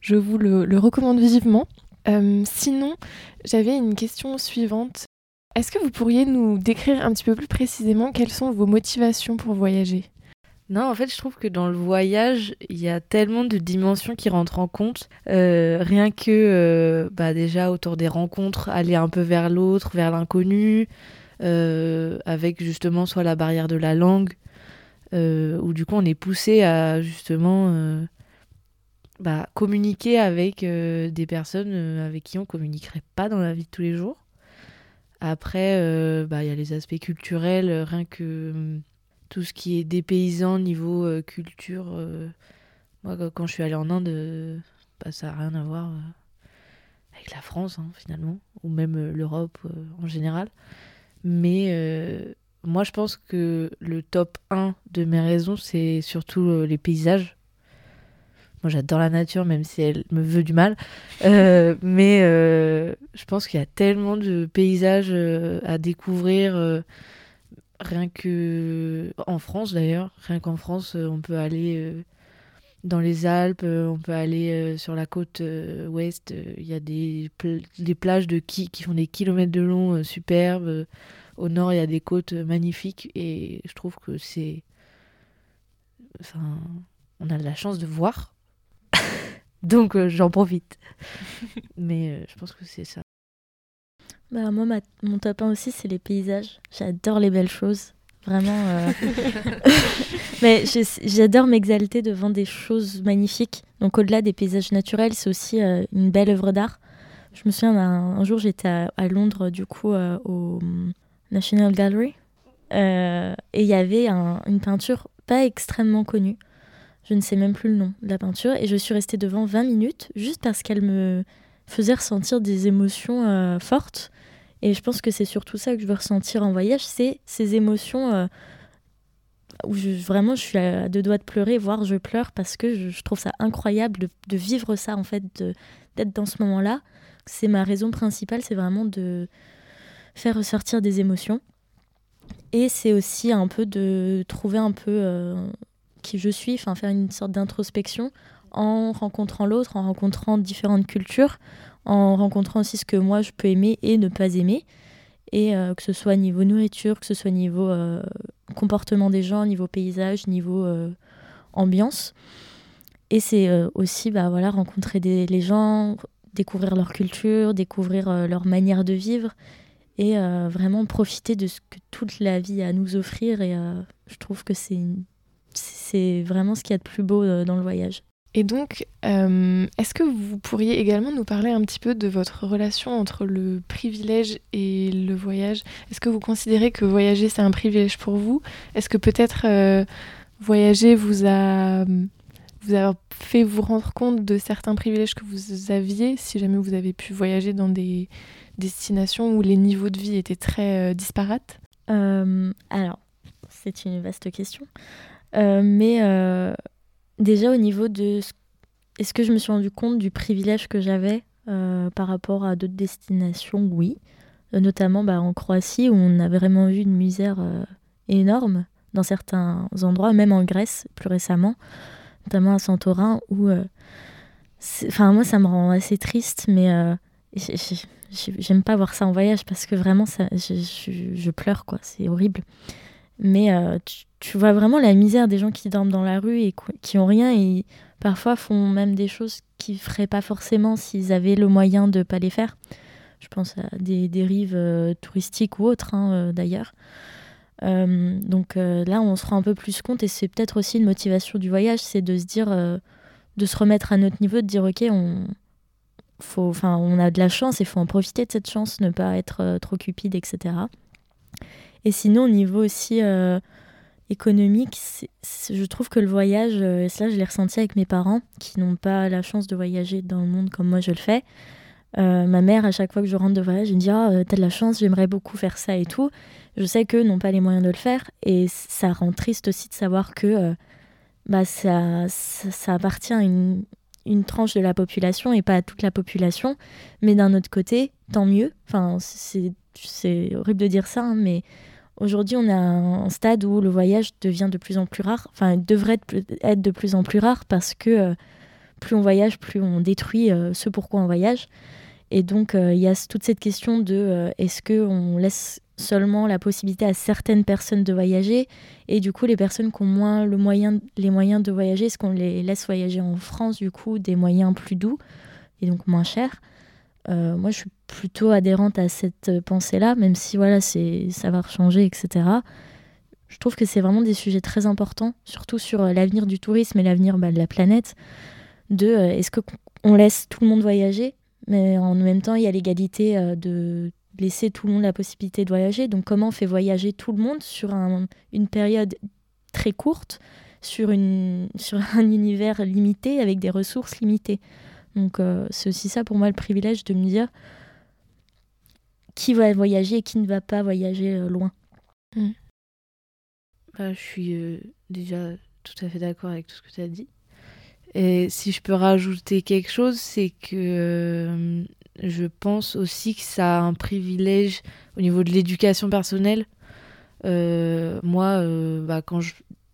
je vous le, recommande vivement. Euh, sinon, j'avais une question suivante. Est-ce que vous pourriez nous décrire un petit peu plus précisément quelles sont vos motivations pour voyager? Non, en fait, je trouve que dans le voyage, il y a tellement de dimensions qui rentrent en compte. Euh, rien que, bah déjà, autour des rencontres, aller un peu vers l'autre, vers l'inconnu, avec justement soit la barrière de la langue, euh, où du coup on est poussé à justement euh, bah, communiquer avec des personnes avec qui on communiquerait pas dans la vie de tous les jours. Après, bah, il y a les aspects culturels, rien que tout ce qui est dépaysant niveau culture. moi, quand je suis allée en Inde, bah, ça n'a rien à voir avec la France, hein, finalement, ou même l'Europe en général. Mais euh, moi, je pense que le top 1 de mes raisons, c'est surtout euh, les paysages. Moi, j'adore la nature, même si elle me veut du mal. Euh, mais je pense qu'il y a tellement de paysages à découvrir. rien que en France, d'ailleurs. Rien qu'en France, on peut aller dans les Alpes, on peut aller sur la côte ouest. Il y a des, des plages de qui, qui font des kilomètres de long superbes. Au nord, il y a des côtes magnifiques et je trouve que c'est. Enfin, on a de la chance de voir. Donc euh, j'en profite. Mais euh, je pense que c'est ça. Bah, moi, mon top 1 aussi, c'est les paysages. J'adore les belles choses. Vraiment. Euh. Mais j'adore m'exalter devant des choses magnifiques. Donc, au-delà des paysages naturels, c'est aussi une belle œuvre d'art. Je me souviens, un, jour, j'étais à, Londres, du coup, au National Gallery. Euh, et il y avait une peinture pas extrêmement connue. Je ne sais même plus le nom de la peinture. Et je suis restée devant 20 minutes juste parce qu'elle me faisait ressentir des émotions euh, fortes. Et je pense que c'est surtout ça que je veux ressentir en voyage, c'est ces émotions euh, où vraiment je suis à deux doigts de pleurer, voire je pleure parce que je, trouve ça incroyable de, vivre ça en fait, d'être dans ce moment-là. C'est ma raison principale, c'est vraiment de, faire ressortir des émotions. Et c'est aussi un peu de trouver un peu euh, qui je suis, faire une sorte d'introspection en rencontrant l'autre, en rencontrant différentes cultures, en rencontrant aussi ce que moi je peux aimer et ne pas aimer. Et que ce soit niveau nourriture, que ce soit niveau comportement des gens, niveau paysage, niveau ambiance. Et c'est aussi bah, voilà, rencontrer des, les gens, découvrir leur culture, découvrir leur manière de vivre et euh, vraiment profiter de ce que toute la vie a à nous offrir. Et euh, je trouve que c'est, c'est vraiment ce qu'il y a de plus beau euh, dans le voyage. Et donc, est-ce que vous pourriez également nous parler un petit peu de votre relation entre le privilège et le voyage? Est-ce que vous considérez que voyager, c'est un privilège pour vous? Est-ce que peut-être voyager vous a, vous a fait vous rendre compte de certains privilèges que vous aviez, si jamais vous avez pu voyager dans des destinations où les niveaux de vie étaient très euh, disparates? Euh, Alors, c'est une vaste question. Euh, mais déjà au niveau de... Est-ce que je me suis rendu compte du privilège que j'avais par rapport à d'autres destinations? Oui. notamment bah, en Croatie où on a vraiment vu une misère énorme dans certains endroits, même en Grèce plus récemment, notamment à Santorin où... Enfin, moi, ça me rend assez triste, mais J'aime pas voir ça en voyage parce que vraiment, ça, je, pleure, quoi. C'est horrible. Mais euh, tu, vois vraiment la misère des gens qui dorment dans la rue et qui ont rien et parfois font même des choses qu'ils feraient pas forcément s'ils avaient le moyen de pas les faire. Je pense à des dérives euh, touristiques ou autres, hein, euh, d'ailleurs. donc là, on se rend un peu plus compte et c'est peut-être aussi une motivation du voyage, c'est de se dire, de se remettre à notre niveau, de dire, ok, on, faut, on a de la chance et il faut en profiter de cette chance, ne pas être trop cupide, etc. Et sinon, au niveau aussi euh, économique, je trouve que le voyage, euh, et cela je l'ai ressenti avec mes parents, qui n'ont pas la chance de voyager dans le monde comme moi je le fais. ma mère, à chaque fois que je rentre de voyage, elle me dit Ah, t'as de la chance, j'aimerais beaucoup faire ça et tout. Je sais qu'eux n'ont pas les moyens de le faire. Et ça rend triste aussi de savoir que bah, ça, ça, ça appartient à une, une tranche de la population et pas à toute la population. Mais d'un autre côté, tant mieux. Enfin, c'est horrible de dire ça, hein, mais aujourd'hui, on a un stade où le voyage devient de plus en plus rare. Enfin, devrait être de plus en plus rare parce que euh, plus on voyage, plus on détruit euh, ce pourquoi on voyage. Et donc, euh, il y a toute cette question de est-ce qu'on laisse seulement la possibilité à certaines personnes de voyager? Et du coup les personnes qui ont moins le les moyens de voyager, est-ce qu'on les laisse voyager en France du coup des moyens plus doux et donc moins chers? Euh, Moi je suis plutôt adhérente à cette pensée-là, même si voilà c'est ça va changer etc. Je trouve que c'est vraiment des sujets très importants, surtout sur euh, l'avenir du tourisme et l'avenir bah, de la planète. De euh, est-ce qu'on laisse tout le monde voyager, mais en même temps il y a l'égalité de laisser tout le monde la possibilité de voyager. Donc comment on fait voyager tout le monde sur une période très courte, sur un univers limité, avec des ressources limitées? Donc euh, c'est aussi ça pour moi le privilège de me dire qui va voyager et qui ne va pas voyager euh, loin. Mm. Bah, je suis euh, déjà tout à fait d'accord avec tout ce que tu as dit. Et si je peux rajouter quelque chose, c'est que je pense aussi que ça a un privilège au niveau de l'éducation personnelle. Moi, bah, quand je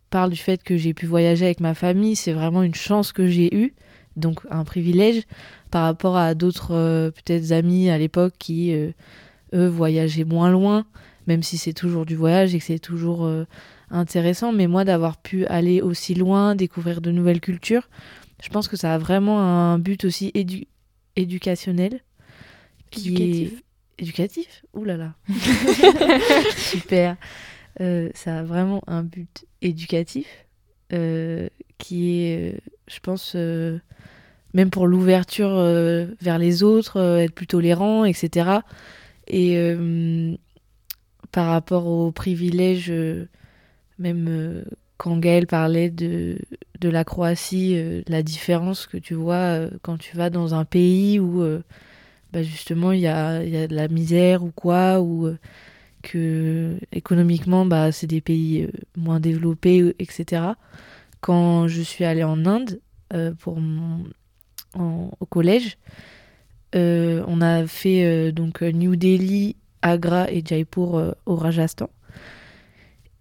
parle du fait que j'ai pu voyager avec ma famille, c'est vraiment une chance que j'ai eue, donc un privilège par rapport à d'autres euh, peut-être amis à l'époque qui, eux, voyageaient moins loin, même si c'est toujours du voyage et que c'est toujours intéressant. Mais moi, d'avoir pu aller aussi loin, découvrir de nouvelles cultures, je pense que ça a vraiment un but aussi éducationnel éducatif. éducatif. Ouh là là. Super. Euh, ça a vraiment un but éducatif euh, qui est, euh, je pense, même pour l'ouverture vers les autres, être plus tolérant, etc. Et par rapport aux privilèges, même quand Gaël parlait de, de la Croatie, la différence que tu vois quand tu vas dans un pays où bah, justement il y a, y a, de la misère ou quoi, ou euh, que économiquement bah, c'est des pays euh, moins développés, etc. Quand je suis allée en Inde euh, pour au collège, on a fait donc New Delhi, Agra et Jaipur au Rajasthan.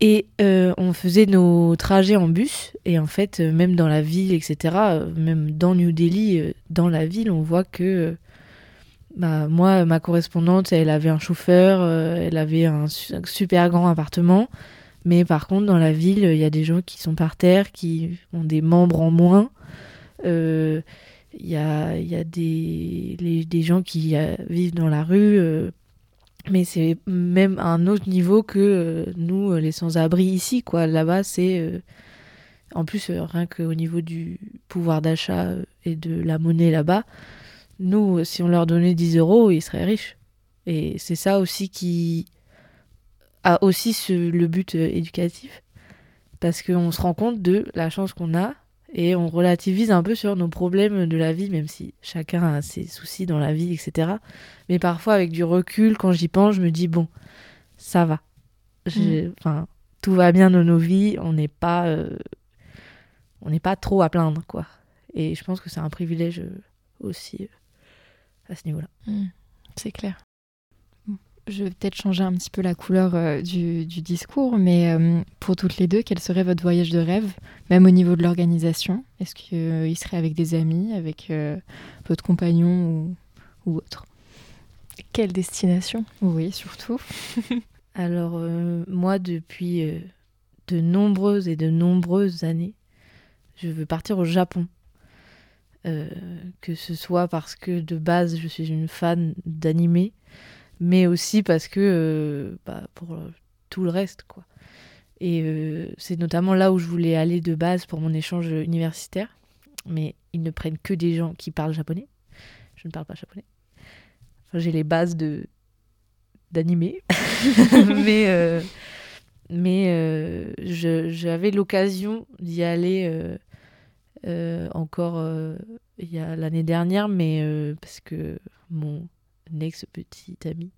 Et euh, on faisait nos trajets en bus. Et en fait, euh, même dans la ville, etc., euh, même dans New Delhi, euh, dans la ville, on voit que euh, bah, moi, ma correspondante, elle avait un chauffeur, euh, elle avait un super grand appartement. Mais par contre, dans la ville, il y a des gens qui sont par terre, qui ont des membres en moins. Euh, Il y a, y a des, des gens qui euh, vivent dans la rue. euh, mais c'est même à un autre niveau que nous, les sans-abri ici. quoi. Là-bas, c'est. en plus, euh, rien qu'au niveau du pouvoir d'achat et de la monnaie là-bas, nous, si on leur donnait 10 euros, ils seraient riches. Et c'est ça aussi qui a aussi ce- le but euh, éducatif. Parce qu'on se rend compte de la chance qu'on a et on relativise un peu sur nos problèmes de la vie, même si chacun a ses soucis dans la vie, etc. Mais parfois, avec du recul, quand j'y pense, je me dis, bon, ça va. J'ai- Enfin, tout va bien dans nos vies, on n'est pas, euh, on n'est pas trop à plaindre, quoi. Et je pense que c'est un privilège euh, aussi euh, à ce niveau-là. C'est clair. Je vais peut-être changer un petit peu la couleur euh, du, du discours, mais euh, pour toutes les deux, quel serait votre voyage de rêve, même au niveau de l'organisation? Est-ce qu'il serait avec des amis, avec euh, votre compagnon ou, ou autre? Quelle destination? Oui, surtout. Alors, euh, moi, depuis euh, de nombreuses et de nombreuses années, je veux partir au Japon. Euh, que ce soit parce que de base, je suis une fan d'animé, mais aussi parce que euh, bah, pour tout le reste, quoi. Et euh, c'est notamment là où je voulais aller de base pour mon échange universitaire. Mais ils ne prennent que des gens qui parlent japonais. Je ne parle pas japonais. J'ai les bases de d'animé. mais euh, mais j'avais l'occasion d'y aller encore il y a l'année dernière, mais parce que mon ex-petit ami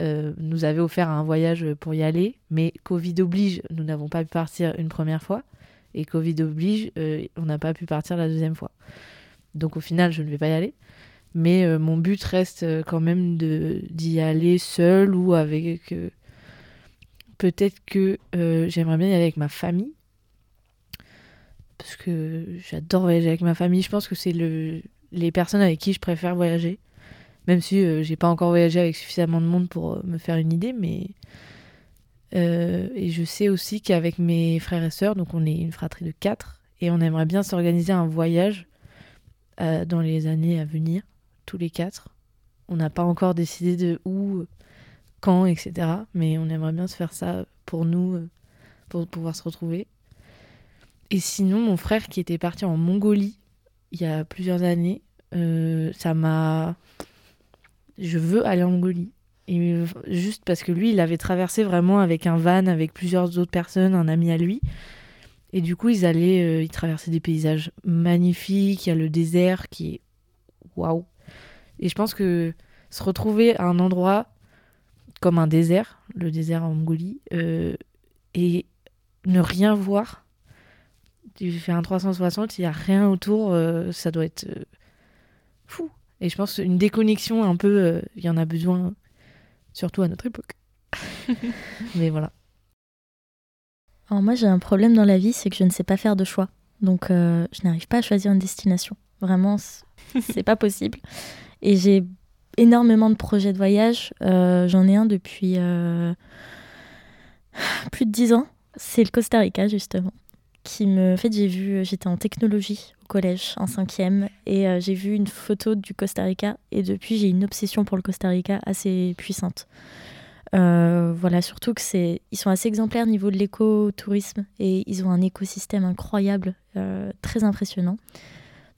euh, nous avait offert un voyage pour y aller, mais Covid oblige, nous n'avons pas pu partir une première fois, et Covid oblige, euh, on n'a pas pu partir la deuxième fois. Donc au final, je ne vais pas y aller. Mais euh, mon but reste quand même d'y aller seul ou avec. Peut-être que j'aimerais bien y aller avec ma famille. Parce que j'adore voyager avec ma famille. Je pense que c'est le, les personnes avec qui je préfère voyager. Même si euh, j'ai pas encore voyagé avec suffisamment de monde pour euh, me faire une idée. Mais. euh, et je sais aussi qu'avec mes frères et sœurs, donc on est une fratrie de quatre, et on aimerait bien s'organiser un voyage euh, dans les années à venir tous les quatre. On n'a pas encore décidé de où, quand, etc. Mais on aimerait bien se faire ça pour nous, pour pouvoir se retrouver. Et sinon, mon frère qui était parti en Mongolie il y a plusieurs années, ça m'a. Je veux aller en Mongolie. Et euh, juste parce que lui, il avait traversé vraiment avec un van, avec plusieurs autres personnes, un ami à lui. Et du coup, ils allaient, euh, ils traversaient des paysages magnifiques. Il y a le désert qui est waouh. Et je pense que se retrouver à un endroit comme un désert, le désert en Mongolie, euh, et ne rien voir, tu fais un 360, il n'y a rien autour, euh, ça doit être euh, fou. Et je pense qu'une déconnexion un peu, euh, il y en a besoin, surtout à notre époque. Mais voilà. Alors moi, j'ai un problème dans la vie, c'est que je ne sais pas faire de choix. Donc, euh, je n'arrive pas à choisir une destination. Vraiment, c'est pas possible. Et j'ai énormément de projets de voyage. Euh, J'en ai un depuis euh, plus de dix ans. C'est le Costa Rica, justement. Qui me... En fait, j'ai vu... J'étais en technologie collège, en cinquième. Et euh, j'ai vu une photo du Costa Rica. Et depuis, j'ai une obsession pour le Costa Rica assez puissante. Euh, voilà, surtout que c'est, ils sont assez exemplaires au niveau de l'écotourisme et ils ont un écosystème incroyable, euh, très impressionnant.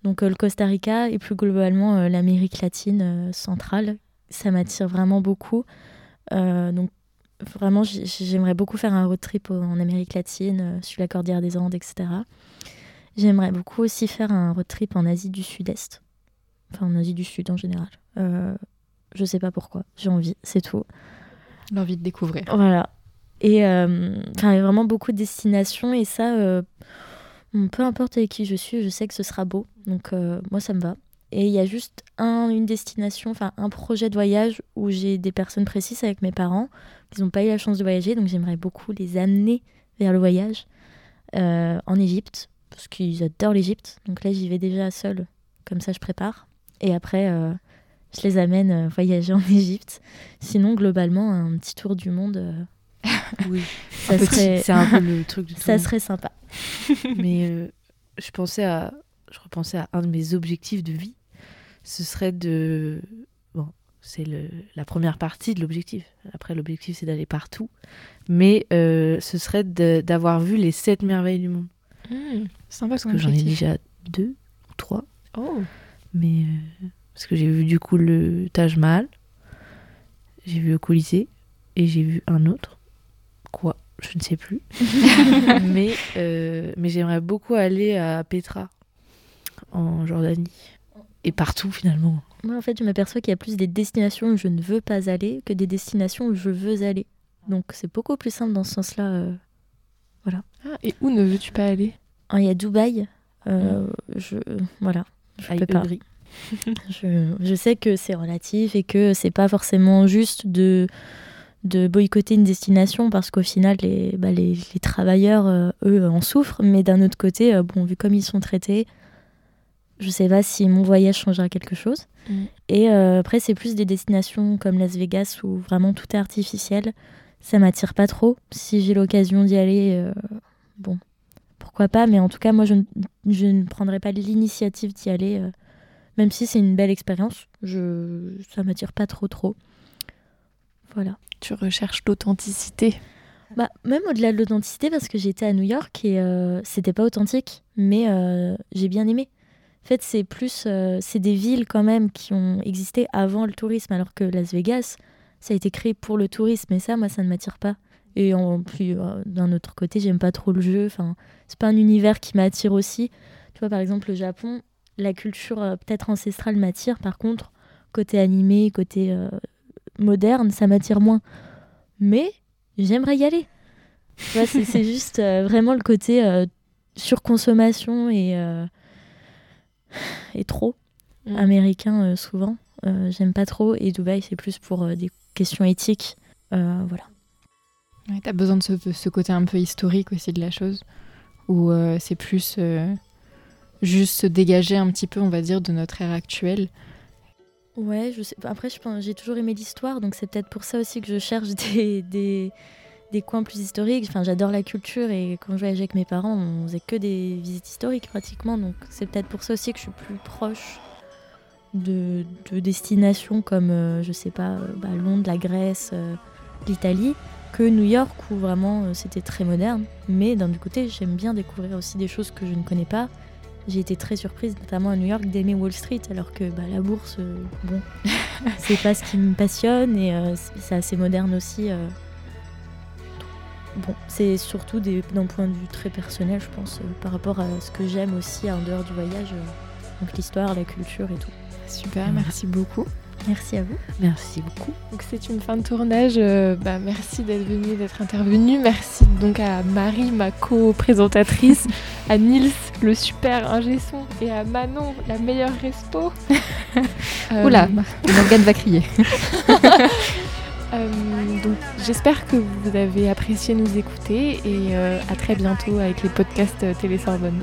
Donc le Costa Rica et plus globalement l'Amérique latine centrale, ça m'attire vraiment beaucoup. Donc vraiment, j'ai- j'aimerais beaucoup faire un road trip en Amérique latine, sur la cordillère des Andes, etc. J'aimerais beaucoup aussi faire un road trip en Asie du Sud-Est, enfin en Asie du Sud en général. Euh, je sais pas pourquoi, j'ai envie, c'est tout. L'envie de découvrir. Voilà. Et euh, enfin, vraiment beaucoup de destinations et ça, euh, peu importe avec qui je suis, je sais que ce sera beau. Donc euh, moi, ça me va. Et il y a juste un, une destination, enfin un projet de voyage où j'ai des personnes précises avec mes parents qui n'ont pas eu la chance de voyager, donc j'aimerais beaucoup les amener vers le voyage euh, en Égypte, parce qu'ils adorent l'Égypte. Donc là, j'y vais déjà seule, comme ça je prépare. Et après, euh, je les amène euh, voyager en Égypte. Sinon, globalement, un petit tour du monde, euh, Oui, ça, serait, c'est un peu le truc tout ça serait sympa. Mais euh, je pensais à, je repensais à un de mes objectifs de vie. Ce serait de, bon, c'est le, la première partie de l'objectif. Après, l'objectif c'est d'aller partout, mais ce serait de- d'avoir vu les sept merveilles du monde. Hmm, sympa Parce que j'en ai déjà deux ou trois, Oh. mais euh, parce que j'ai vu du coup le Taj Mahal, j'ai vu le Colisée et j'ai vu un autre. Quoi? Je ne sais plus. mais euh, mais j'aimerais beaucoup aller à Petra, en Jordanie. Et partout finalement. Moi, en fait, je m'aperçois qu'il y a plus des destinations où je ne veux pas aller que des destinations où je veux aller. Donc, c'est beaucoup plus simple dans ce sens-là. Euh. Ah, et où ne veux-tu pas aller? Ah, Il y a Dubaï. euh, je, voilà. Je À peux pas. Je, je sais que c'est relatif et que c'est pas forcément juste de, de boycotter une destination parce qu'au final, les, bah, les, les travailleurs, euh, eux, en souffrent. Mais d'un autre côté, euh, bon, vu comme ils sont traités, je sais pas si mon voyage changera quelque chose. Mm. Et après, c'est plus des destinations comme Las Vegas où vraiment tout est artificiel. Ça m'attire pas trop. Si j'ai l'occasion d'y aller, euh, bon, pourquoi pas. Mais en tout cas, moi, je, ne- je ne prendrai pas l'initiative d'y aller. euh, même si c'est une belle expérience, je... ça m'attire pas trop trop. Voilà. Tu recherches l'authenticité. Bah, même au-delà de l'authenticité, parce que j'étais à New York et euh, c'était pas authentique, mais euh, j'ai bien aimé. En fait, c'est plus. c'est des villes quand même qui ont existé avant le tourisme, alors que Las Vegas, ça a été créé pour le tourisme, et ça, moi, ça ne m'attire pas. Et en plus, euh, d'un autre côté, j'aime pas trop le jeu. Enfin, c'est pas un univers qui m'attire aussi. Tu vois, par exemple, le Japon, la culture euh, peut-être ancestrale m'attire. Par contre, côté animé, côté euh, moderne, ça m'attire moins. Mais j'aimerais y aller. Tu vois, c'est juste vraiment le côté surconsommation et, et trop Mm. américain souvent. Euh, J'aime pas trop. Et Dubaï, c'est plus pour euh, des questions éthiques. Euh, voilà. Ouais, T'as besoin de ce, ce côté un peu historique aussi de la chose, où c'est plus juste se dégager un petit peu, on va dire, de notre ère actuelle. Ouais, je sais. Après, je pense, j'ai toujours aimé l'histoire, donc c'est peut-être pour ça aussi que je cherche des, des, des coins plus historiques. Enfin, j'adore la culture et quand je voyageais avec mes parents, on faisait que des visites historiques pratiquement, donc c'est peut-être pour ça aussi que je suis plus proche de, de destinations comme, euh, je sais pas, euh, bah, Londres, la Grèce, euh, l'Italie, que New York où vraiment c'était très moderne. Mais d'un autre côté, j'aime bien découvrir aussi des choses que je ne connais pas. J'ai été très surprise, notamment à New York, d'aimer Wall Street, alors que bah, la bourse, bon, c'est pas ce qui me passionne et c'est assez moderne aussi. Bon, c'est surtout d'un point de vue très personnel, je pense, euh, par rapport à ce que j'aime aussi en dehors du voyage, euh, donc l'histoire, la culture et tout. Super, merci beaucoup. Merci à vous. Merci beaucoup. Donc c'est une fin de tournage. euh, bah, merci d'être venu, d'être intervenu. Merci donc à Marie, ma co-présentatrice, à Nils, le super ingé son, et à Manon, la meilleure respo. Euh, Oula, Morgane va crier. euh, donc j'espère que vous avez apprécié nous écouter et euh, à très bientôt avec les podcasts Télé Sorbonne.